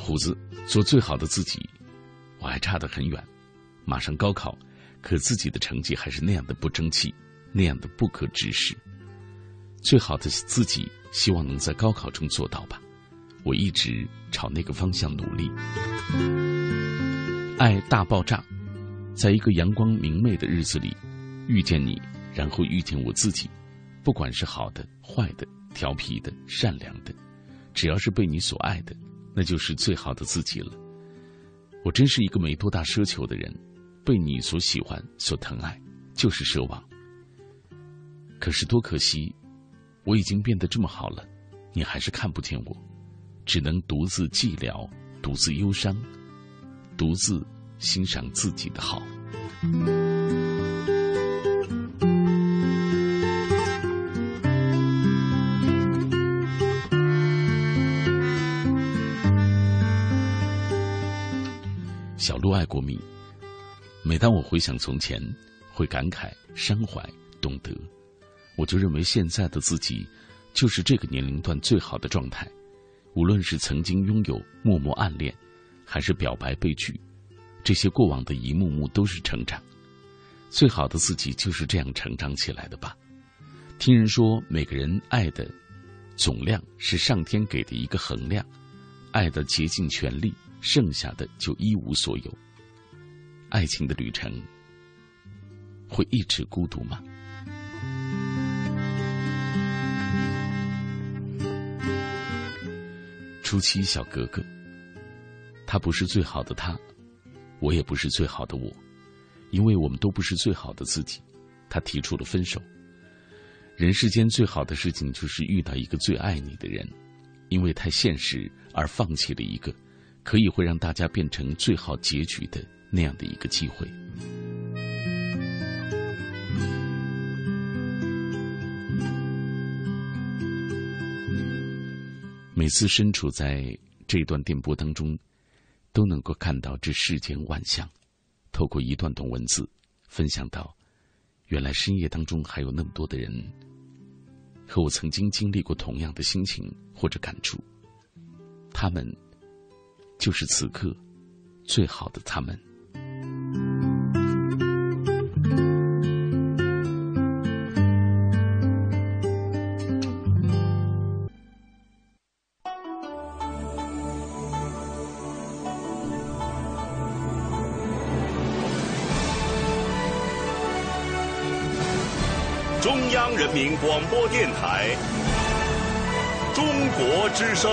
虎子，做最好的自己，我还差得很远。马上高考，可自己的成绩还是那样的不争气，那样的不可直视。最好的自己，希望能在高考中做到吧。我一直朝那个方向努力。爱大爆炸，在一个阳光明媚的日子里，遇见你，然后遇见我自己。不管是好的、坏的、调皮的、善良的，只要是被你所爱的，那就是最好的自己了。我真是一个没多大奢求的人，被你所喜欢、所疼爱，就是奢望。可是多可惜，我已经变得这么好了，你还是看不见我。只能独自寂寥，独自忧伤，独自欣赏自己的好。小鹿爱过敏，每当我回想从前，会感慨、伤怀、懂得，我就认为现在的自己，就是这个年龄段最好的状态。无论是曾经拥有默默暗恋，还是表白被拒，这些过往的一幕幕都是成长。最好的自己就是这样成长起来的吧。听人说，每个人爱的总量是上天给的一个衡量，爱的竭尽全力，剩下的就一无所有。爱情的旅程会一直孤独吗？初期小格格，他不是最好的他，我也不是最好的我，因为我们都不是最好的自己。他提出了分手。人世间最好的事情就是遇到一个最爱你的人，因为太现实而放弃了一个可以会让大家变成最好结局的那样的一个机会。每次身处在这段电波当中，都能够看到这世间万象。透过一段段文字，分享到，原来深夜当中还有那么多的人，和我曾经经历过同样的心情或者感触。他们，就是此刻最好的他们。中央人民广播电台《中国之声》，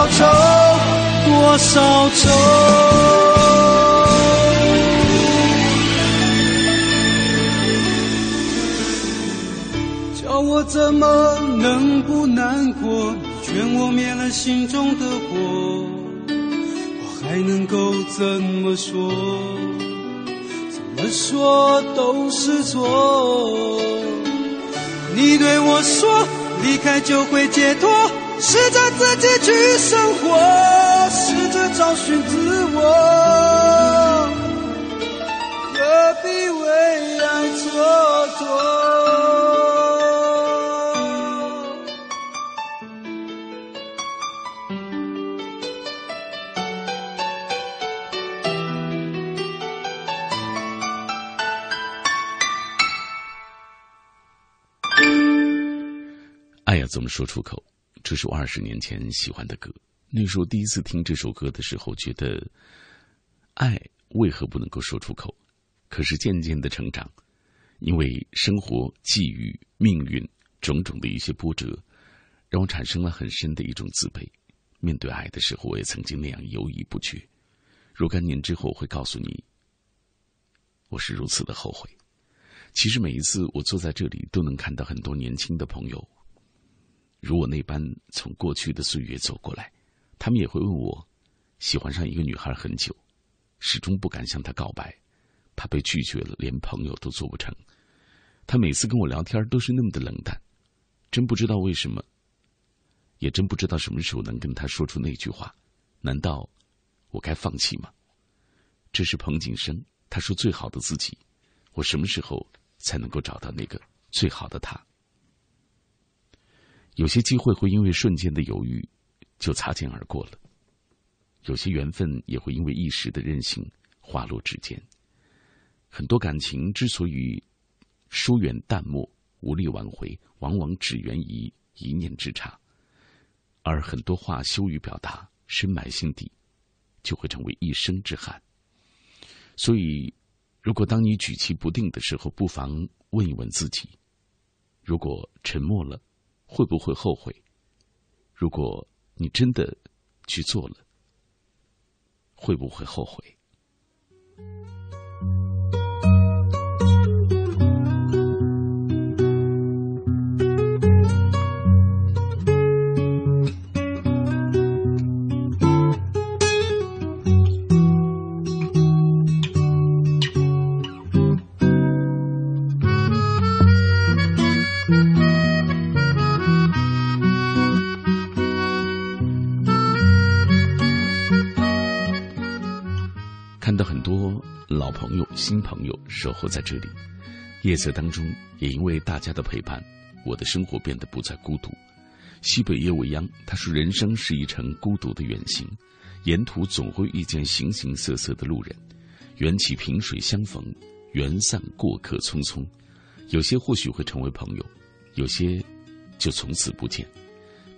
少愁？多少愁？叫我怎么能不难过？你劝我灭了心中的火，我还能够怎么说？怎么说都是错。你对我说，离开就会解脱。自己去生活，试着找寻自我，何必为爱蹉跎？爱要，怎么说出口？这是我二十年前喜欢的歌。那时候第一次听这首歌的时候，觉得爱为何不能够说出口？可是渐渐的成长，因为生活际遇、命运种种的一些波折，让我产生了很深的一种自卑。面对爱的时候，我也曾经那样犹豫不决。若干年之后，我会告诉你，我是如此的后悔。其实每一次我坐在这里，都能看到很多年轻的朋友。如我那般从过去的岁月走过来，他们也会问我，喜欢上一个女孩很久，始终不敢向她告白，怕被拒绝了，连朋友都做不成。他每次跟我聊天都是那么的冷淡，真不知道为什么，也真不知道什么时候能跟他说出那句话。难道我该放弃吗？这是彭景生，他说最好的自己，我什么时候才能够找到那个最好的他？有些机会会因为瞬间的犹豫就擦肩而过了，有些缘分也会因为一时的任性滑落指尖。很多感情之所以疏远淡漠、无力挽回，往往只源于一念之差，而很多话羞于表达，深埋心底，就会成为一生之憾。所以，如果当你举棋不定的时候，不妨问一问自己：如果沉默了。会不会后悔？如果你真的去做了，会不会后悔？多老朋友、新朋友守候在这里，夜色当中，也因为大家的陪伴，我的生活变得不再孤独。西北夜未央，他说：“人生是一程孤独的远行，沿途总会遇见形形色色的路人，缘起萍水相逢，缘散过客匆匆。有些或许会成为朋友，有些就从此不见。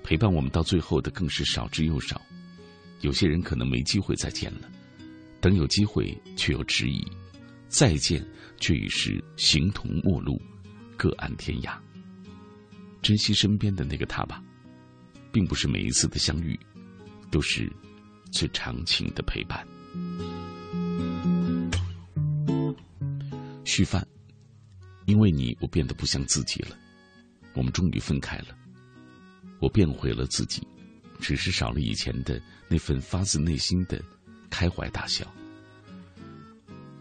陪伴我们到最后的更是少之又少。有些人可能没机会再见了，等有机会却又迟疑，再见却已是形同陌路，各安天涯。珍惜身边的那个他吧。”并不是每一次的相遇，都是最长情的陪伴。续饭，因为你，我变得不像自己了。我们终于分开了，我变回了自己，只是少了以前的那份发自内心的开怀大笑。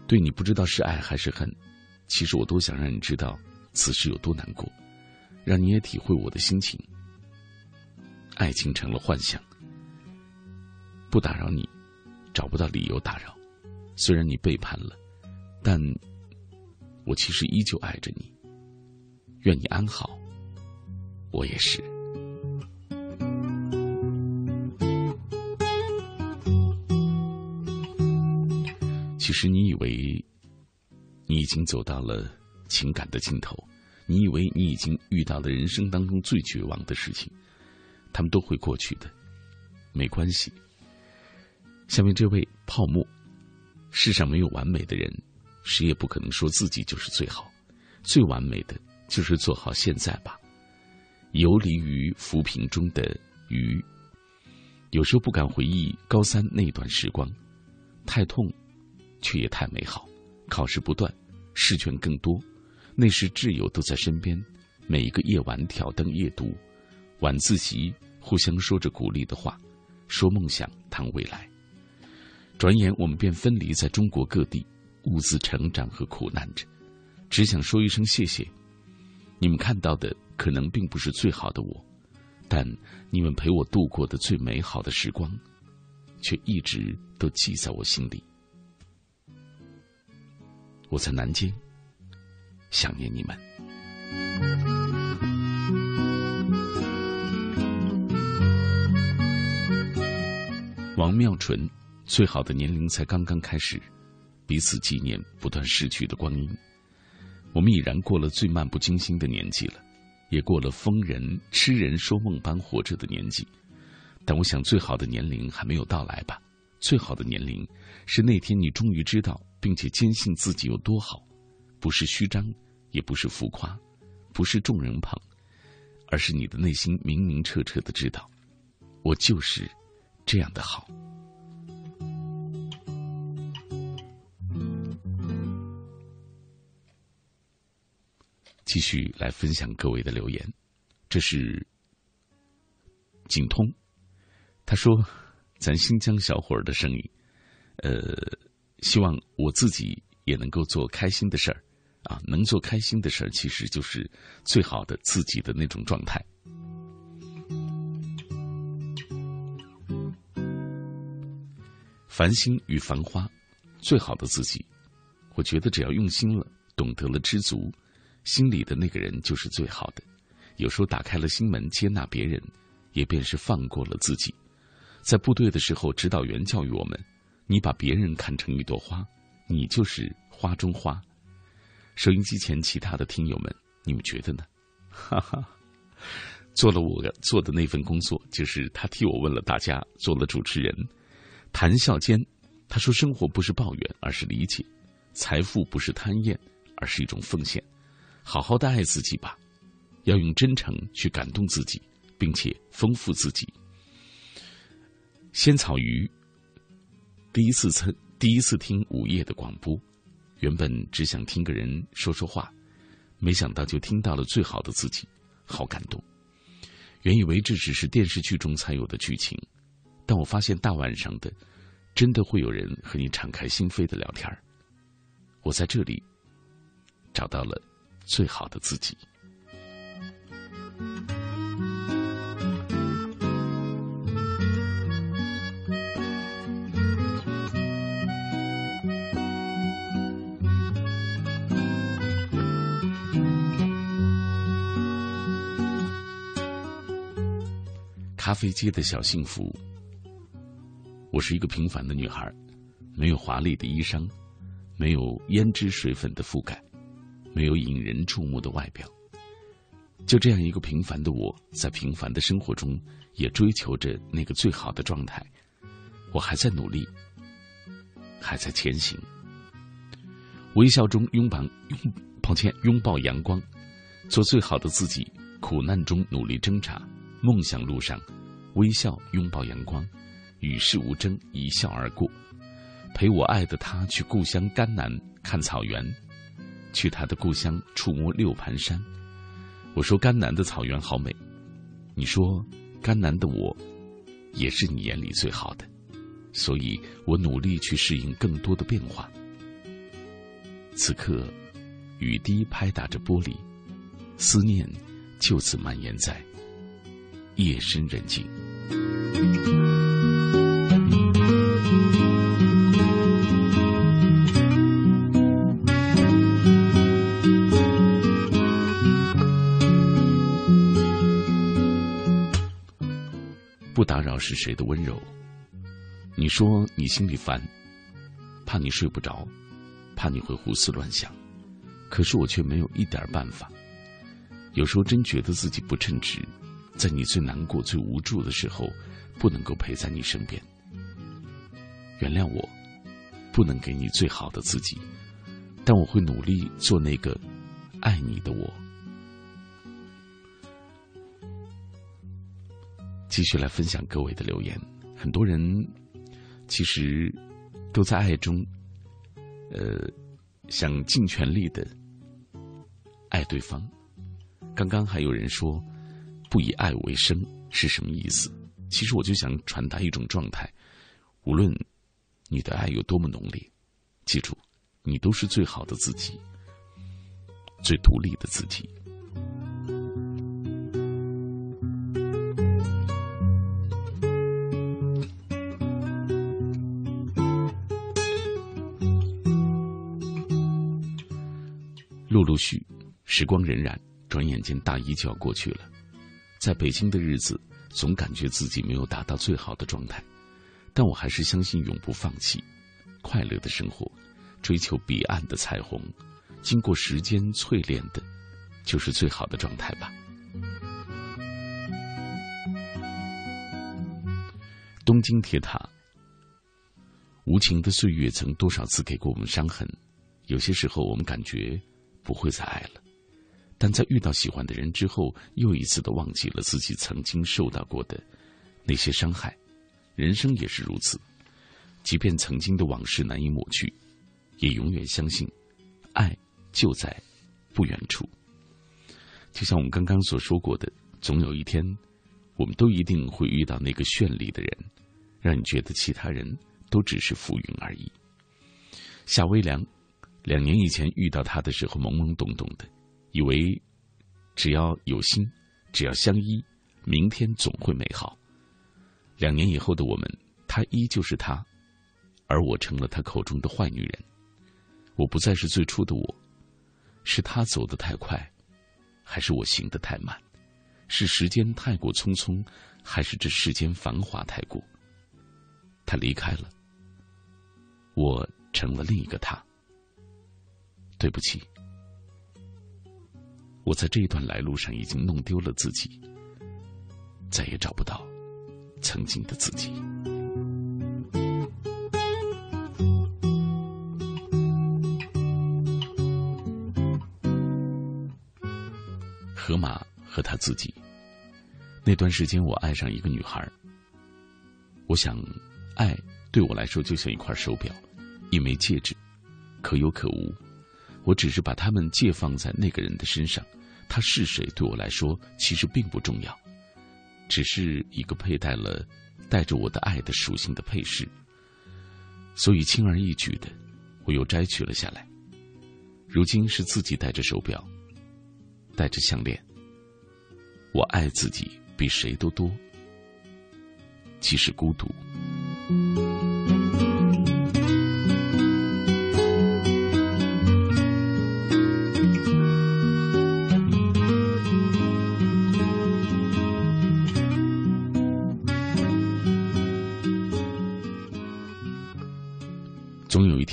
对你不知道是爱还是恨，其实我都想让你知道此时有多难过，让你也体会我的心情。爱情成了幻想，不打扰你，找不到理由打扰。虽然你背叛了，但我其实依旧爱着你。愿你安好，我也是。其实你以为你已经走到了情感的尽头，你以为你已经遇到了人生当中最绝望的事情。他们都会过去的，没关系。下面这位泡沫，世上没有完美的人，谁也不可能说自己就是最好。最完美的就是做好现在吧。游离于浮萍中的鱼，有时候不敢回忆高三那段时光，太痛，却也太美好。考试不断，试卷更多，那时挚友都在身边，每一个夜晚挑灯夜读。晚自习，互相说着鼓励的话，说梦想，谈未来。转眼我们便分离在中国各地，兀自成长和苦难着。只想说一声谢谢。你们看到的可能并不是最好的我，但你们陪我度过的最美好的时光，却一直都记在我心里。我在南京，想念你们。王妙纯，最好的年龄才刚刚开始，彼此纪念不断逝去的光阴。我们已然过了最漫不经心的年纪了，也过了疯人痴人说梦般活着的年纪。但我想，最好的年龄还没有到来吧？最好的年龄是那天你终于知道，并且坚信自己有多好，不是虚张，也不是浮夸，不是众人捧，而是你的内心明明澈澈的知道，我就是。这样的好，继续来分享各位的留言。这是景通，他说：“咱新疆小伙儿的声音，呃，希望我自己也能够做开心的事儿啊，能做开心的事儿，其实就是最好的自己的那种状态。”繁星与繁花，最好的自己，我觉得只要用心了，懂得了知足，心里的那个人就是最好的。有时候打开了心门，接纳别人，也便是放过了自己。在部队的时候，指导员教育我们：你把别人看成一朵花，你就是花中花。收音机前其他的听友们，你们觉得呢？哈哈，做了我做的那份工作，就是他替我问了大家，做了主持人。谈笑间，他说：“生活不是抱怨，而是理解；财富不是贪厌，而是一种奉献。好好的爱自己吧，要用真诚去感动自己，并且丰富自己。”仙草鱼第一次参第一次听午夜的广播，原本只想听个人说说话，没想到就听到了最好的自己，好感动。原以为这只是电视剧中才有的剧情。但我发现大晚上的，真的会有人和你敞开心扉的聊天我在这里找到了最好的自己。咖啡街的小幸福。我是一个平凡的女孩，没有华丽的衣裳，没有胭脂水粉的覆盖，没有引人注目的外表。就这样一个平凡的我，在平凡的生活中，也追求着那个最好的状态。我还在努力，还在前行。微笑中拥抱拥，抱歉，拥抱阳光，做最好的自己。苦难中努力挣扎，梦想路上微笑拥抱阳光，与世无争，一笑而过。陪我爱的他去故乡甘南看草原，去他的故乡触摸六盘山。我说甘南的草原好美，你说甘南的我也是你眼里最好的，所以我努力去适应更多的变化。此刻，雨滴拍打着玻璃，思念就此蔓延在夜深人静。不打扰是谁的温柔？你说你心里烦，怕你睡不着，怕你会胡思乱想，可是我却没有一点办法。有时候真觉得自己不称职，在你最难过、最无助的时候，不能够陪在你身边。原谅我，不能给你最好的自己，但我会努力做那个爱你的我。继续来分享各位的留言。很多人其实都在爱中，呃，想尽全力的爱对方。刚刚还有人说“不以爱为生”是什么意思？其实我就想传达一种状态：无论你的爱有多么浓烈，记住，你都是最好的自己，最独立的自己。陆陆续，时光荏苒，转眼间大一就要过去了。在北京的日子，总感觉自己没有达到最好的状态，但我还是相信永不放弃。快乐的生活，追求彼岸的彩虹，经过时间淬炼的，就是最好的状态吧。东京铁塔，无情的岁月曾多少次给过我们伤痕，有些时候我们感觉。不会再爱了，但在遇到喜欢的人之后，又一次的忘记了自己曾经受到过的那些伤害。人生也是如此，即便曾经的往事难以抹去，也永远相信，爱就在不远处。就像我们刚刚所说过的，总有一天，我们都一定会遇到那个绚丽的人，让你觉得其他人都只是浮云而已。夏微凉。两年以前遇到他的时候，懵懵懂懂的，以为只要有心，只要相依，明天总会美好。两年以后的我们，她依旧是她，而我成了她口中的坏女人。我不再是最初的我，是他走得太快，还是我行得太慢？是时间太过匆匆，还是这世间繁华太过？他离开了，我成了另一个他。对不起，我在这一段来路上已经弄丢了自己，再也找不到曾经的自己。河马和他自己，那段时间我爱上一个女孩。我想，爱对我来说就像一块手表，一枚戒指，可有可无。我只是把他们借放在那个人的身上，他是谁对我来说其实并不重要，只是一个佩戴了带着我的爱的属性的配饰。所以轻而易举的，我又摘取了下来。如今是自己戴着手表，戴着项链。我爱自己比谁都多，即使孤独。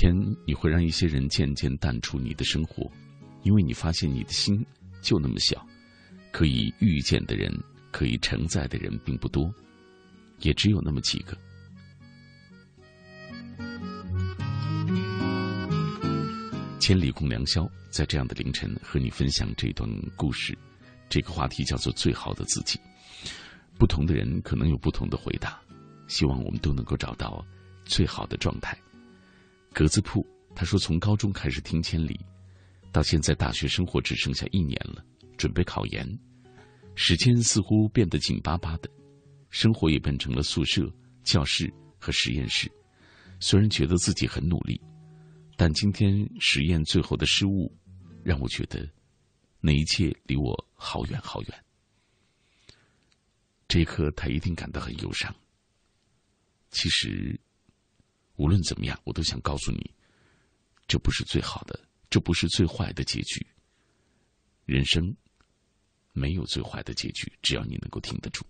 天，你会让一些人渐渐淡出你的生活，因为你发现你的心就那么小，可以遇见的人、可以承载的人并不多，也只有那么几个。千里共良宵，在这样的凌晨和你分享这段故事。这个话题叫做“最好的自己”。不同的人可能有不同的回答，希望我们都能够找到最好的状态。格子铺他说：“从高中开始听千里，到现在大学生活只剩下一年了，准备考研，时间似乎变得紧巴巴的，生活也变成了宿舍、教室和实验室。虽然觉得自己很努力。”但今天实验最后的失误，让我觉得那一切离我好远好远。这一刻，他一定感到很忧伤。其实，无论怎么样，我都想告诉你，这不是最好的，这不是最坏的结局。人生没有最坏的结局，只要你能够挺得住。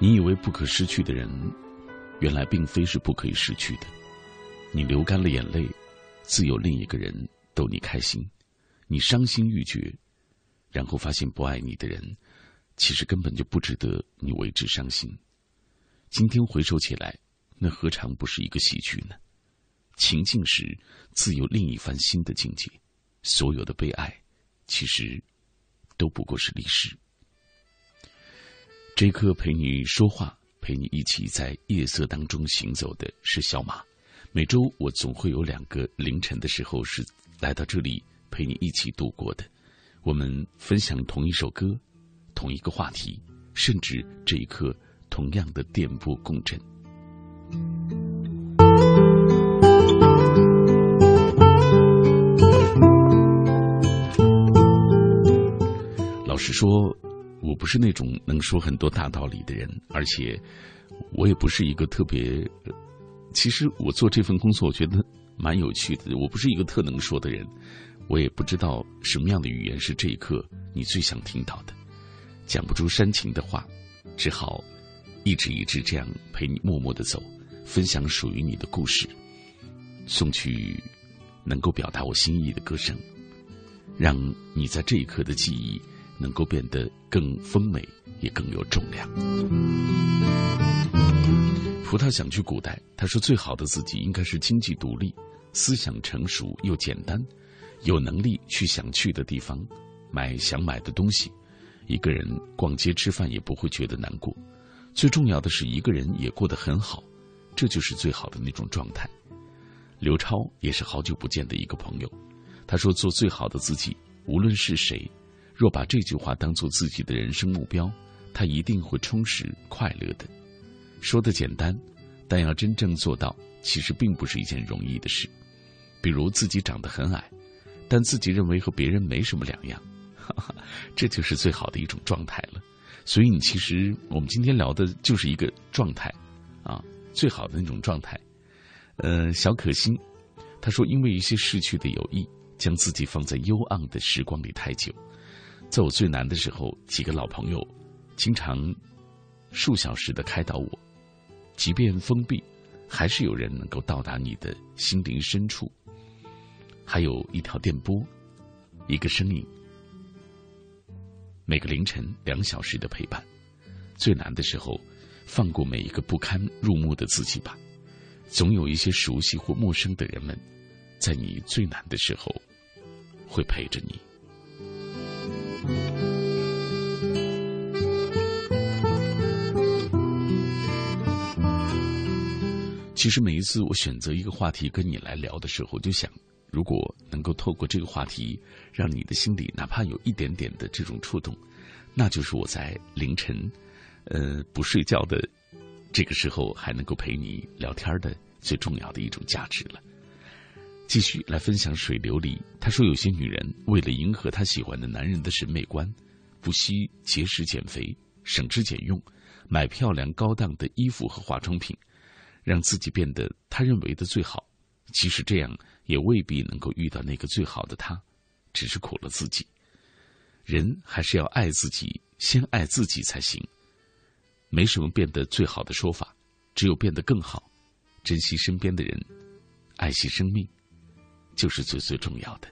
你以为不可失去的人，原来并非是不可以失去的。你流干了眼泪，自有另一个人逗你开心；你伤心欲绝，然后发现不爱你的人，其实根本就不值得你为之伤心。今天回首起来，那何尝不是一个喜剧呢？情境时，自有另一番新的境界。所有的悲哀，其实都不过是历史。这一刻陪你说话、陪你一起在夜色当中行走的是小马。每周我总会有两个凌晨的时候是来到这里陪你一起度过的。我们分享同一首歌、同一个话题，甚至这一刻同样的电波共振。老实说。我不是那种能说很多大道理的人，而且我也不是一个特别。其实我做这份工作，我觉得蛮有趣的。我不是一个特能说的人，我也不知道什么样的语言是这一刻你最想听到的。讲不出煽情的话，只好一直一直这样陪你默默的走，分享属于你的故事，送去能够表达我心意的歌声，让你在这一刻的记忆。能够变得更丰美，也更有重量。葡萄想去古代，他说：“最好的自己应该是经济独立、思想成熟又简单，有能力去想去的地方，买想买的东西，一个人逛街吃饭也不会觉得难过。最重要的是，一个人也过得很好，这就是最好的那种状态。”刘超也是好久不见的一个朋友，他说：“做最好的自己，无论是谁。”若把这句话当做自己的人生目标，他一定会充实快乐的。说的简单，但要真正做到，其实并不是一件容易的事。比如自己长得很矮，但自己认为和别人没什么两样，哈哈，这就是最好的一种状态了。所以，你其实我们今天聊的就是一个状态，啊，最好的那种状态。呃，小可心，他说，因为一些逝去的友谊，将自己放在幽暗的时光里太久。在我最难的时候，几个老朋友经常数小时的开导我。即便封闭，还是有人能够到达你的心灵深处。还有一条电波，一个声音，每个凌晨两小时的陪伴。最难的时候，放过每一个不堪入目的自己吧。总有一些熟悉或陌生的人们，在你最难的时候会陪着你。其实每一次我选择一个话题跟你来聊的时候，就想，如果能够透过这个话题，让你的心里哪怕有一点点的这种触动，那就是我在凌晨，呃，不睡觉的这个时候还能够陪你聊天的最重要的一种价值了。继续来分享水流里，他说有些女人为了迎合她喜欢的男人的审美观，不惜节食减肥、省吃俭用，买漂亮高档的衣服和化妆品。让自己变得他认为的最好，即使这样也未必能够遇到那个最好的他，只是苦了自己。人还是要爱自己，先爱自己才行。没什么变得最好的说法，只有变得更好。珍惜身边的人，爱惜生命，就是最最重要的。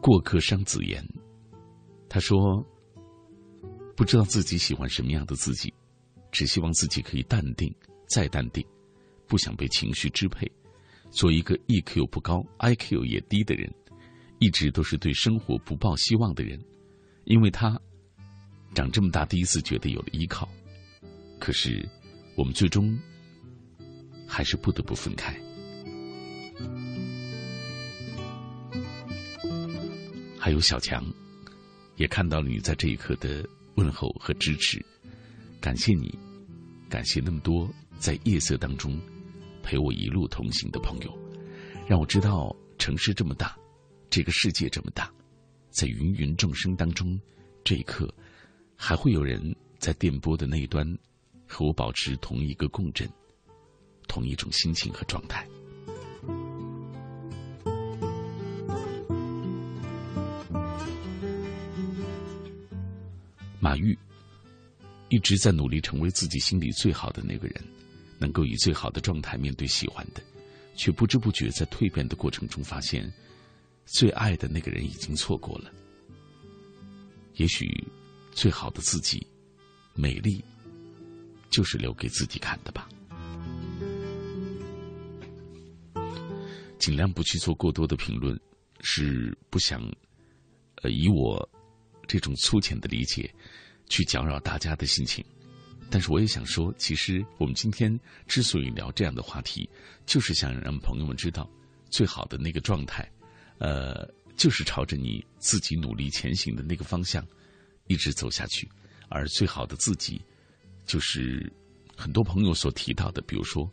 过客伤子言，他说：“不知道自己喜欢什么样的自己，只希望自己可以淡定再淡定，不想被情绪支配，做一个 EQ 不高、IQ 也低的人，一直都是对生活不抱希望的人。因为他长这么大第一次觉得有了依靠，可是我们最终还是不得不分开。”还有小强，也看到了你在这一刻的问候和支持。感谢你，感谢那么多在夜色当中陪我一路同行的朋友，让我知道城市这么大，这个世界这么大，在芸芸众生当中，这一刻还会有人在电波的那一端和我保持同一个共振，同一种心情和状态。马玉一直在努力成为自己心里最好的那个人，能够以最好的状态面对喜欢的，却不知不觉在蜕变的过程中发现，最爱的那个人已经错过了。也许，最好的自己，美丽，就是留给自己看的吧。尽量不去做过多的评论，是不想，呃，以我。这种粗浅的理解，去搅扰大家的心情。但是我也想说，其实我们今天之所以聊这样的话题，就是想让朋友们知道，最好的那个状态，呃，就是朝着你自己努力前行的那个方向一直走下去。而最好的自己，就是很多朋友所提到的，比如说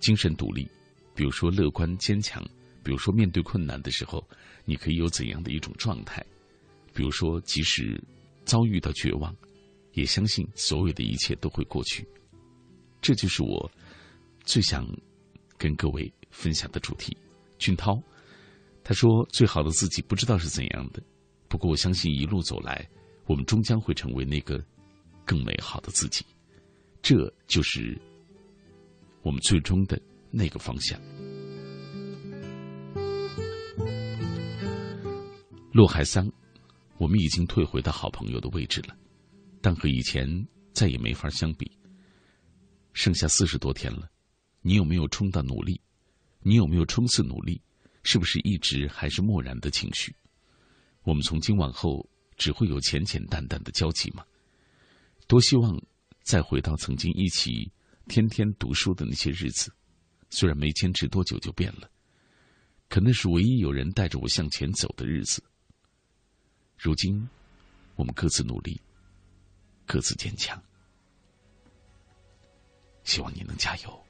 精神独立，比如说乐观坚强，比如说面对困难的时候，你可以有怎样的一种状态。比如说，即使遭遇到绝望，也相信所有的一切都会过去。这就是我最想跟各位分享的主题。俊涛他说：“最好的自己不知道是怎样的，不过我相信一路走来，我们终将会成为那个更美好的自己。这就是我们最终的那个方向。”洛海桑。我们已经退回到好朋友的位置了，但和以前再也没法相比。剩下四十多天了，你有没有冲到努力？你有没有冲刺努力？是不是一直还是漠然的情绪？我们从今往后只会有浅浅淡淡的交集吗？多希望再回到曾经一起天天读书的那些日子，虽然没坚持多久就变了，可那是唯一有人带着我向前走的日子。如今，我们各自努力，各自坚强。希望你能加油。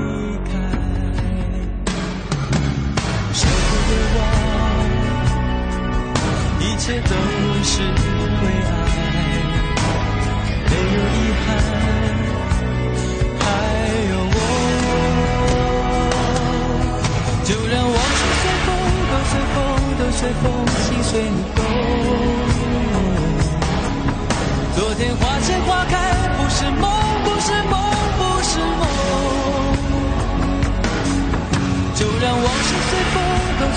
渴望，一切都是为爱，没有遗憾，还有我，就让往事随风，都。随风，都随风，心随你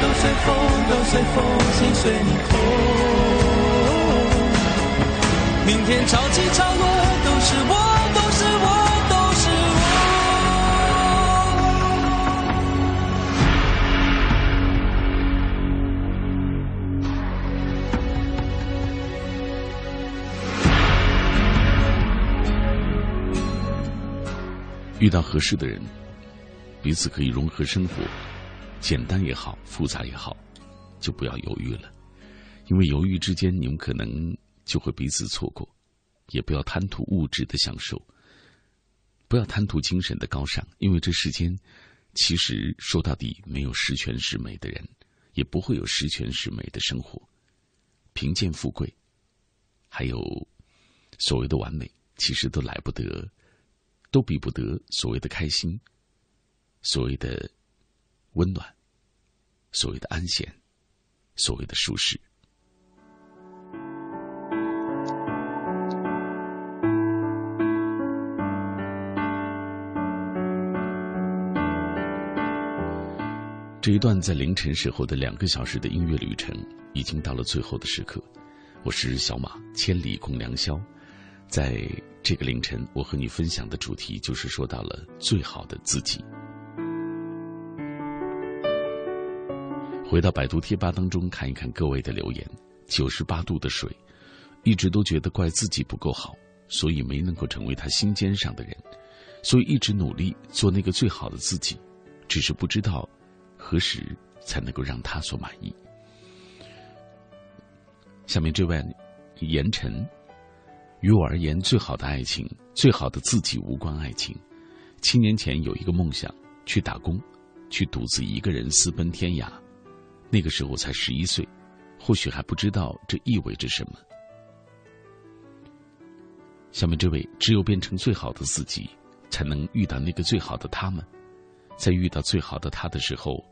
都随风，都随风，心随你痛。明天潮起潮落，都是我，都是我，都是我。遇到合适的人，彼此可以融合生活，简单也好，复杂也好，就不要犹豫了，因为犹豫之间，你们可能。就会彼此错过，也不要贪图物质的享受，不要贪图精神的高尚，因为这世间其实说到底没有十全十美的人，也不会有十全十美的生活。贫贱富贵，还有所谓的完美，其实都来不得，都比不得所谓的开心，所谓的温暖，所谓的安闲，所谓的舒适。这一段在凌晨时候的两个小时的音乐旅程，已经到了最后的时刻。我是小马，千里共良宵。在这个凌晨，我和你分享的主题就是说到了最好的自己。回到百度贴吧当中看一看各位的留言。九十八度的水，一直都觉得怪自己不够好，所以没能够成为他心尖上的人，所以一直努力做那个最好的自己，只是不知道。何时才能够让他所满意？下面这位言晨，于我而言，最好的爱情，最好的自己无关爱情。七年前有一个梦想，去打工，去独自一个人私奔天涯。那个时候才十一岁，或许还不知道这意味着什么。下面这位，只有变成最好的自己，才能遇到那个最好的他们。在遇到最好的他的时候。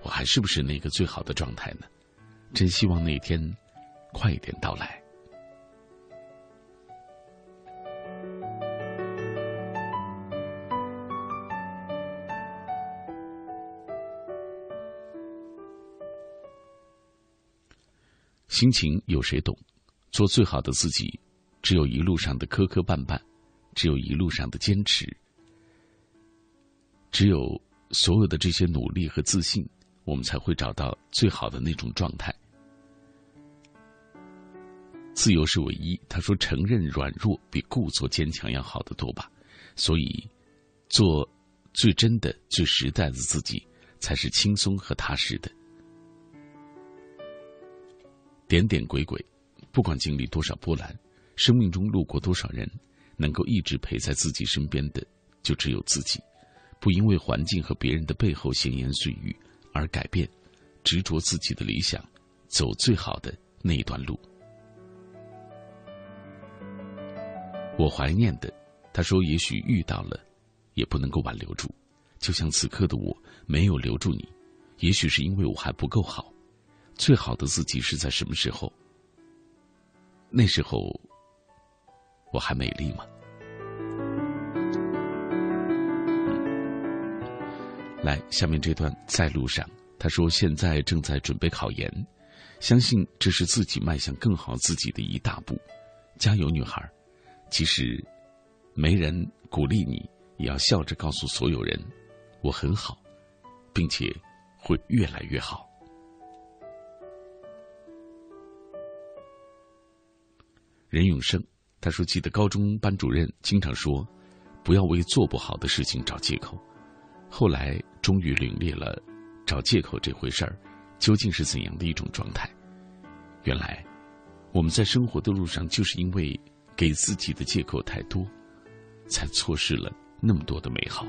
我还是不是那个最好的状态呢？真希望那一天快一点到来。心情有谁懂？做最好的自己，只有一路上的磕磕绊绊，只有一路上的坚持，只有所有的这些努力和自信。我们才会找到最好的那种状态。自由是唯一。他说：“承认软弱比故作坚强要好得多吧。”所以，做最真的、最实在的自己，才是轻松和踏实的。点点轨轨，不管经历多少波澜，生命中路过多少人，能够一直陪在自己身边的，就只有自己。不因为环境和别人的背后闲言碎语。而改变，执着自己的理想，走最好的那一段路。我怀念的，他说，也许遇到了，也不能够挽留住。就像此刻的我，没有留住你，也许是因为我还不够好。最好的自己是在什么时候？那时候我还美丽吗？来下面这段在路上。他说现在正在准备考研。相信这是自己迈向更好自己的一大步。加油女孩即使没人鼓励你也要笑着告诉所有人我很好并且会越来越好。任永生，他说：“记得高中班主任经常说，不要为做不好的事情找借口。后来终于领略了，找借口这回事儿，究竟是怎样的一种状态。原来，我们在生活的路上，就是因为给自己的借口太多，才错失了那么多的美好。”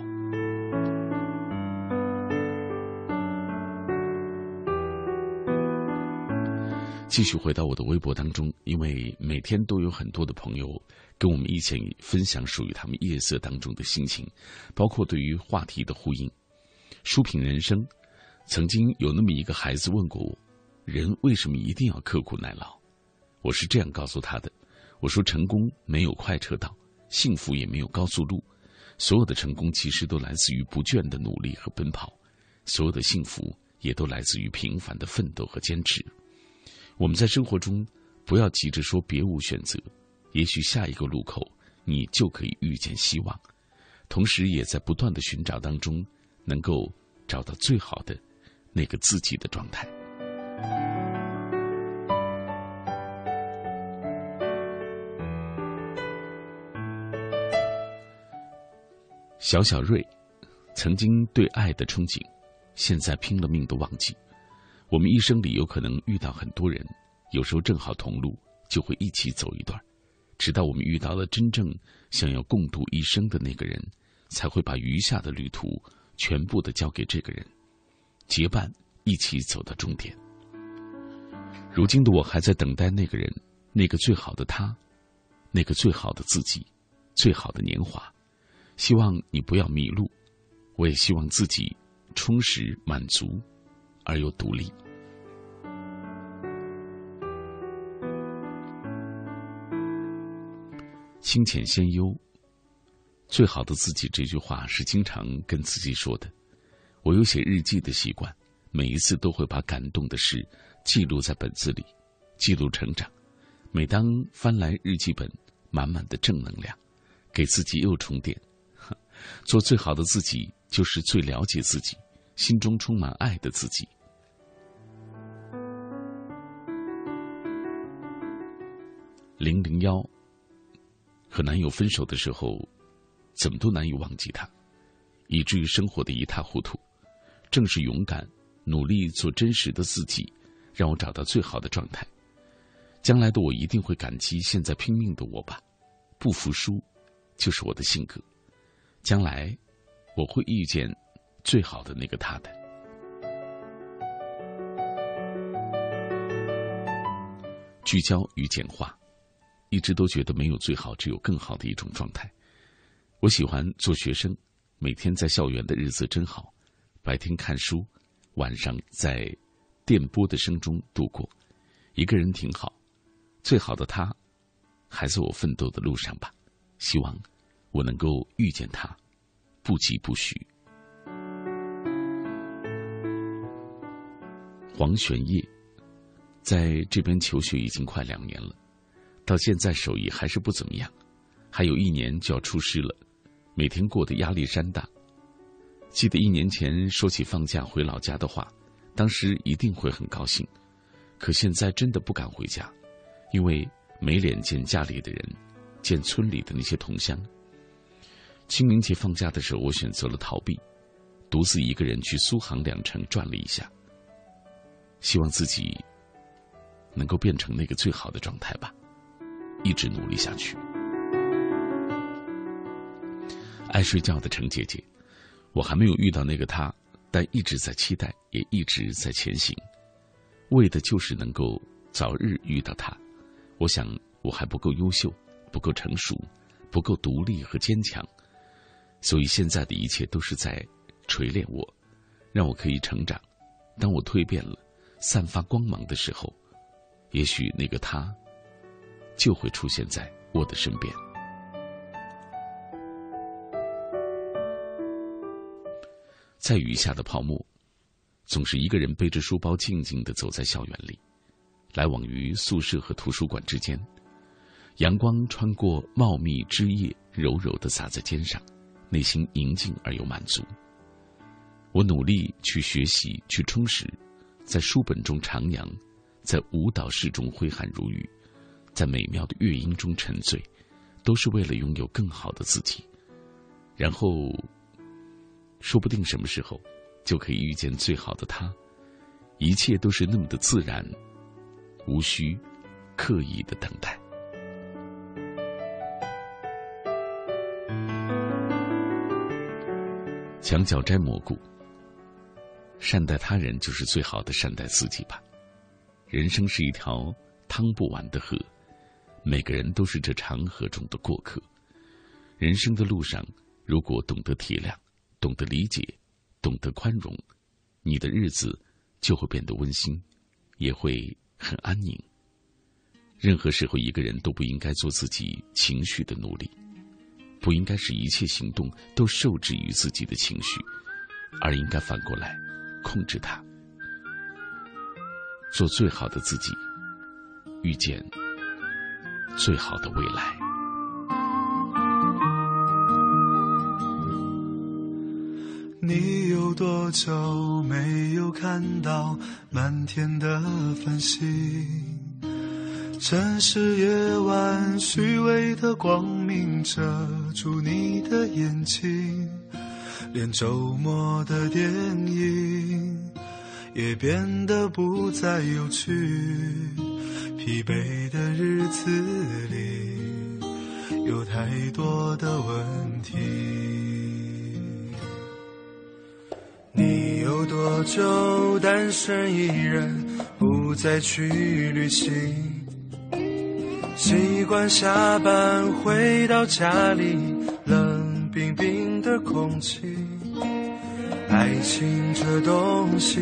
继续回到我的微博当中，因为每天都有很多的朋友跟我们一起分享属于他们夜色当中的心情，包括对于话题的呼应。书品人生，曾经有那么一个孩子问过我：人为什么一定要刻苦耐劳？我是这样告诉他的：我说，成功没有快车道，幸福也没有高速路，所有的成功其实都来自于不倦的努力和奔跑，所有的幸福也都来自于平凡的奋斗和坚持。我们在生活中，不要急着说别无选择，也许下一个路口你就可以遇见希望，同时也在不断的寻找当中，能够找到最好的那个自己的状态。小小瑞，曾经对爱的憧憬，现在拼了命的忘记。我们一生里有可能遇到很多人，有时候正好同路，就会一起走一段，直到我们遇到了真正想要共度一生的那个人，才会把余下的旅途全部的交给这个人，结伴一起走到终点。如今的我还在等待那个人，那个最好的他，那个最好的自己，最好的年华。希望你不要迷路，我也希望自己充实满足。而又独立。清浅先忧，最好的自己这句话是经常跟自己说的。我有写日记的习惯，每一次都会把感动的事记录在本子里，记录成长。每当翻来日记本，满满的正能量，给自己又充电。做最好的自己，就是最了解自己，心中充满爱的自己。零零幺和男友分手的时候，怎么都难以忘记他，以至于生活的一塌糊涂。正是勇敢、努力做真实的自己，让我找到最好的状态。将来的我一定会感激现在拼命的我吧，不服输就是我的性格。将来我会遇见最好的那个他的。聚焦与简化。一直都觉得没有最好，只有更好的一种状态。我喜欢做学生，每天在校园的日子真好，白天看书，晚上在电波的声中度过。一个人挺好，最好的他还在我奋斗的路上吧。希望我能够遇见他，不急不徐。黄玄烨在这边求学已经快两年了。到现在手艺还是不怎么样，还有一年就要出师了，每天过得压力山大。记得一年前说起放假回老家的话，当时一定会很高兴，可现在真的不敢回家，因为没脸见家里的人，见村里的那些同乡。清明节放假的时候，我选择了逃避，独自一个人去苏杭两城转了一下，希望自己能够变成那个最好的状态吧。一直努力下去。爱睡觉的程姐姐，我还没有遇到那个他，但一直在期待，也一直在前行，为的就是能够早日遇到他。我想我还不够优秀，不够成熟，不够独立和坚强，所以现在的一切都是在锤炼我，让我可以成长。当我蜕变了，散发光芒的时候，也许那个他。就会出现在我的身边。在雨下的泡沫，总是一个人背着书包静静的走在校园里，来往于宿舍和图书馆之间。阳光穿过茂密枝叶，柔柔的洒在肩上，内心宁静而又满足。我努力去学习，去充实，在书本中徜徉，在舞蹈室中挥汗如雨，在美妙的乐音中沉醉，都是为了拥有更好的自己。然后，说不定什么时候就可以遇见最好的他。一切都是那么的自然，无需刻意的等待。墙角摘蘑菇。善待他人就是最好的善待自己吧。人生是一条趟不完的河，每个人都是这长河中的过客。人生的路上，如果懂得体谅、懂得理解、懂得宽容，你的日子就会变得温馨，也会很安宁。任何时候，一个人都不应该做自己情绪的奴隶，不应该使一切行动都受制于自己的情绪，而应该反过来。控制它，做最好的自己，遇见最好的未来。你有多久没有看到满天的繁星？城市夜晚，虚伪的光明遮住你的眼睛。连周末的电影也变得不再有趣，疲惫的日子里有太多的问题。你有多久单身一人，不再去旅行？习惯下班回到家里，冷冰冰的空气。爱情这东西，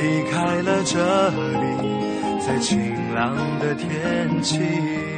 离开了这里，在晴朗的天气。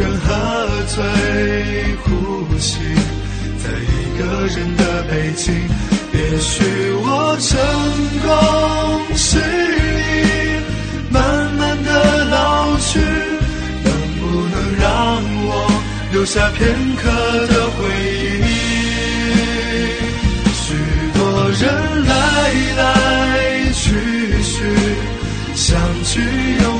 人喝醉呼吸，在一个人的北京，也许我成功是你慢慢的老去，能不能让我留下片刻的回忆？许多人来来去去，相聚又。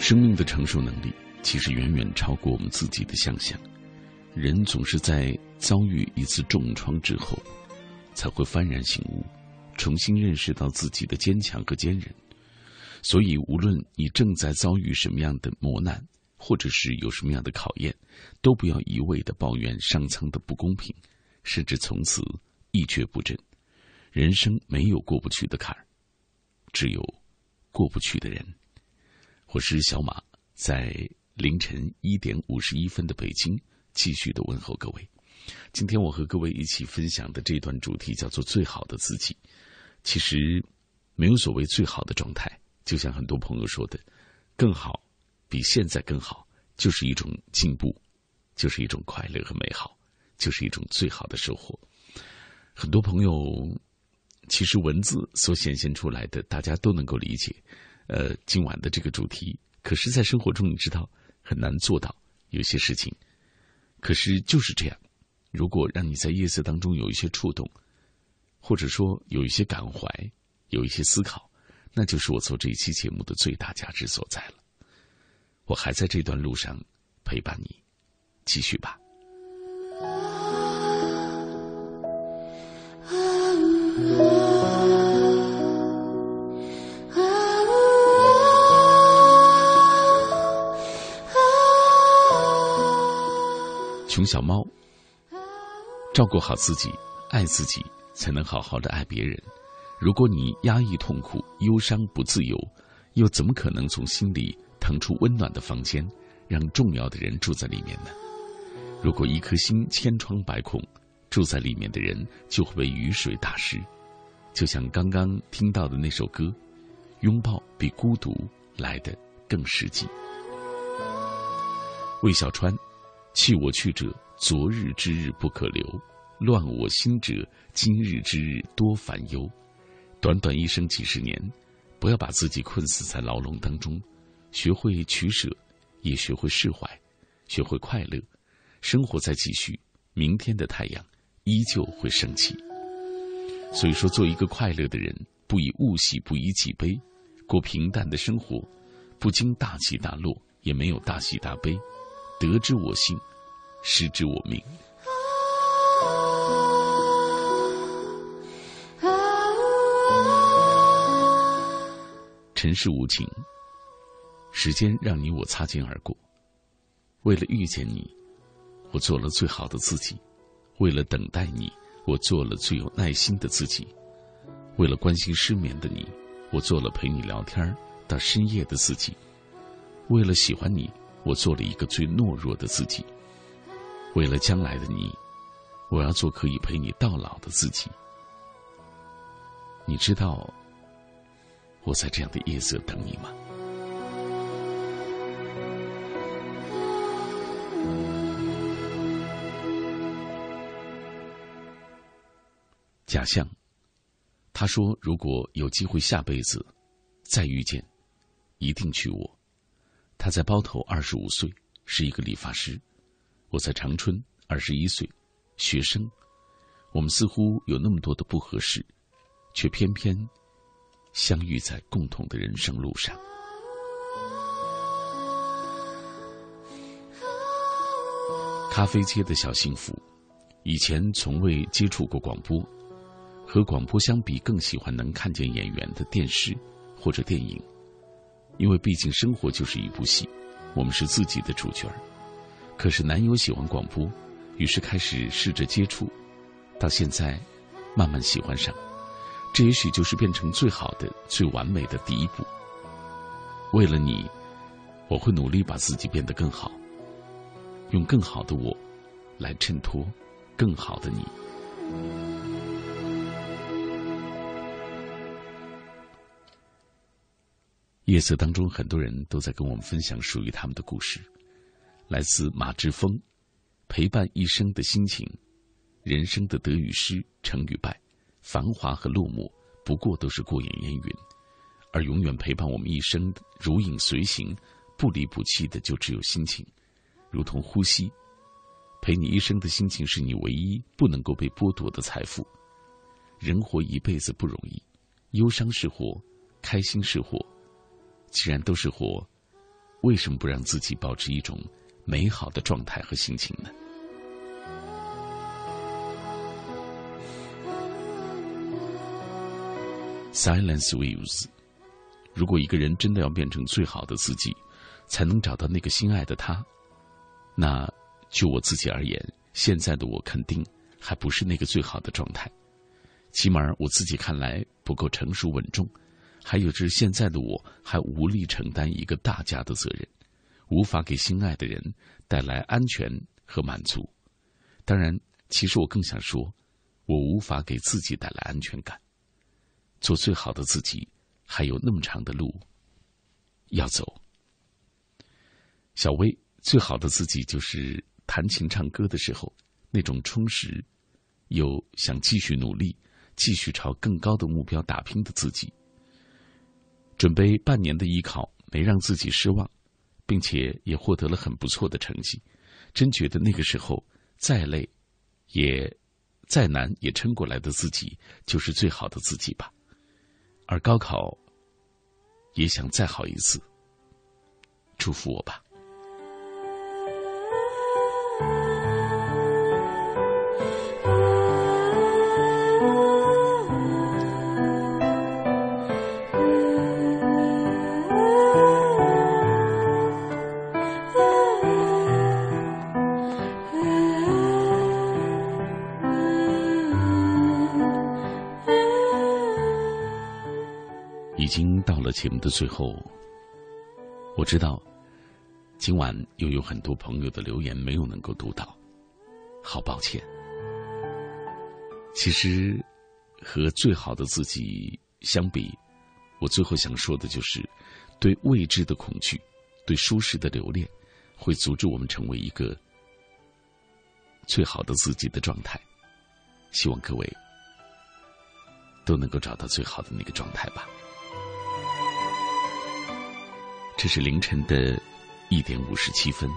生命的承受能力其实远远超过我们自己的想象。人总是在遭遇一次重创之后，才会幡然醒悟，重新认识到自己的坚强和坚韧。所以，无论你正在遭遇什么样的磨难，或者是有什么样的考验，都不要一味的抱怨上苍的不公平，甚至从此一蹶不振。人生没有过不去的坎儿，只有过不去的人。我是小马，在凌晨一点五十一分的北京，继续的问候各位。今天我和各位一起分享的这段主题叫做“最好的自己”。其实，没有所谓最好的状态，就像很多朋友说的，更好，比现在更好，就是一种进步，就是一种快乐和美好，就是一种最好的收获。很多朋友，其实文字所显现出来的，大家都能够理解。呃，今晚的这个主题，可是，在生活中你知道很难做到有些事情。可是就是这样，如果让你在夜色当中有一些触动，或者说有一些感怀，有一些思考，那就是我做这一期节目的最大价值所在了。我还在这段路上陪伴你，继续吧。熊小猫，照顾好自己，爱自己，才能好好的爱别人。如果你压抑痛苦、忧伤不自由，又怎么可能从心里腾出温暖的房间，让重要的人住在里面呢？如果一颗心千疮百孔，住在里面的人就会被雨水打湿。就像刚刚听到的那首歌，拥抱比孤独来的更实际。魏小川。弃我去者，昨日之日不可留；乱我心者，今日之日多烦忧。短短一生几十年，不要把自己困死在牢笼当中，学会取舍，也学会释怀，学会快乐。生活在继续，明天的太阳依旧会升起。所以说，做一个快乐的人，不以物喜，不以己悲，过平淡的生活，不经大起大落，也没有大喜大悲。得之我幸，失之我命。尘世无情，时间让你我擦肩而过。为了遇见你，我做了最好的自己；为了等待你，我做了最有耐心的自己；为了关心失眠的你，我做了陪你聊天到深夜的自己；为了喜欢你。我做了一个最懦弱的自己，为了将来的你，我要做可以陪你到老的自己。你知道我在这样的夜色等你吗？假象，他说：“如果有机会下辈子再遇见，一定娶我。”他在包头二十五岁，是一个理发师；我在长春二十一岁，学生。我们似乎有那么多的不合适，却偏偏相遇在共同的人生路上。咖啡街的小幸福，以前从未接触过广播，和广播相比，更喜欢能看见演员的电视或者电影，因为毕竟生活就是一部戏，我们是自己的主角。可是男友喜欢广播，于是开始试着接触，到现在慢慢喜欢上，这也许就是变成最好的、最完美的第一步。为了你，我会努力把自己变得更好，用更好的我来衬托更好的你。夜色当中，很多人都在跟我们分享属于他们的故事。来自马志峰，陪伴一生的心情，人生的得与失，成与败，繁华和落寞，不过都是过眼烟云。而永远陪伴我们一生、如影随形、不离不弃的，就只有心情，如同呼吸。陪你一生的心情，是你唯一不能够被剥夺的财富。人活一辈子不容易，忧伤是祸，开心是祸。既然都是活，为什么不让自己保持一种美好的状态和心情呢？Silence waves。如果一个人真的要变成最好的自己，才能找到那个心爱的他，那就我自己而言，现在的我肯定还不是那个最好的状态，起码我自己看来不够成熟稳重。还有，就是现在的我还无力承担一个大家的责任，无法给心爱的人带来安全和满足。当然，其实我更想说，我无法给自己带来安全感。做最好的自己，还有那么长的路要走。小薇，最好的自己就是弹琴唱歌的时候那种充实，又想继续努力、继续朝更高的目标打拼的自己。准备半年的艺考没让自己失望，并且也获得了很不错的成绩，真觉得那个时候再累，也再难也撑过来的自己就是最好的自己吧。而高考也想再好一次，祝福我吧。节目的最后，我知道今晚又有很多朋友的留言没有能够读到，好抱歉。其实和最好的自己相比，我最后想说的就是，对未知的恐惧，对舒适的留恋，会阻止我们成为一个最好的自己的状态。希望各位都能够找到最好的那个状态吧。这是凌晨的一点五十七分，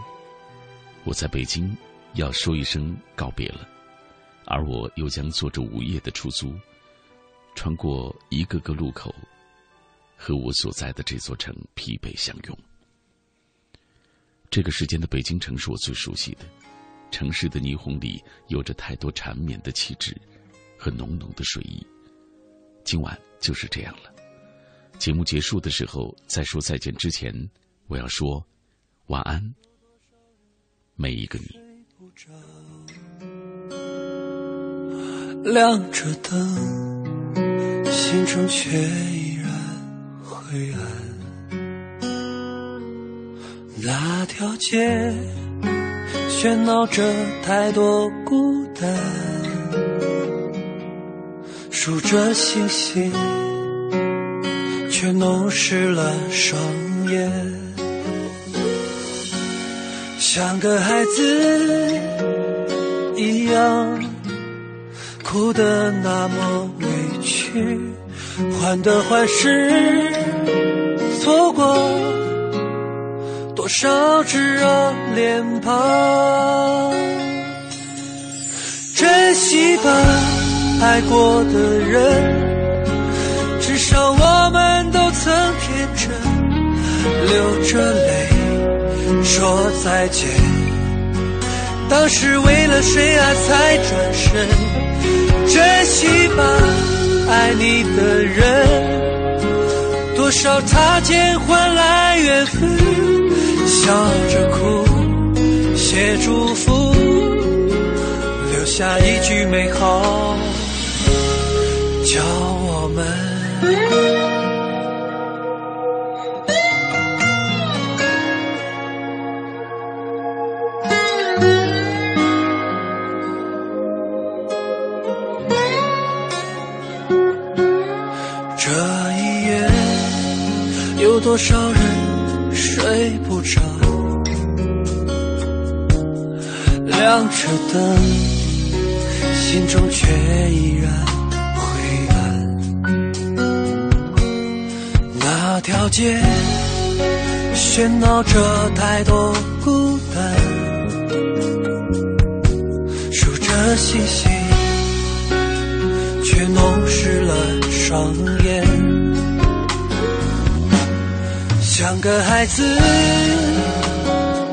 我在北京要说一声告别了，而我又将坐着午夜的出租，穿过一个个路口，和我所在的这座城疲惫相拥。这个时间的北京城是我最熟悉的，城市的霓虹里有着太多缠绵的气质和浓浓的睡意。今晚就是这样了。节目结束的时候，在说再见之前，我要说晚安，每一个你。亮着灯，心中却依然灰暗。那条街喧闹着太多孤单，数着星星。却弄湿了双眼，像个孩子一样，哭得那么委屈，患得患失，错过多少炙热脸庞，珍惜吧，爱过的人。至少我们，流着泪说再见。当时为了谁啊才转身？珍惜吧，爱你的人。多少擦肩换来缘分，笑着哭，写祝福，留下一句美好，叫我们。多少人睡不着，亮着灯，心中却依然灰暗。那条街喧闹着太多孤单，数着星星，像个孩子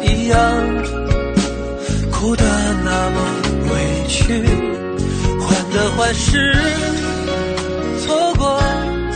一样，哭得那么委屈，患得患失。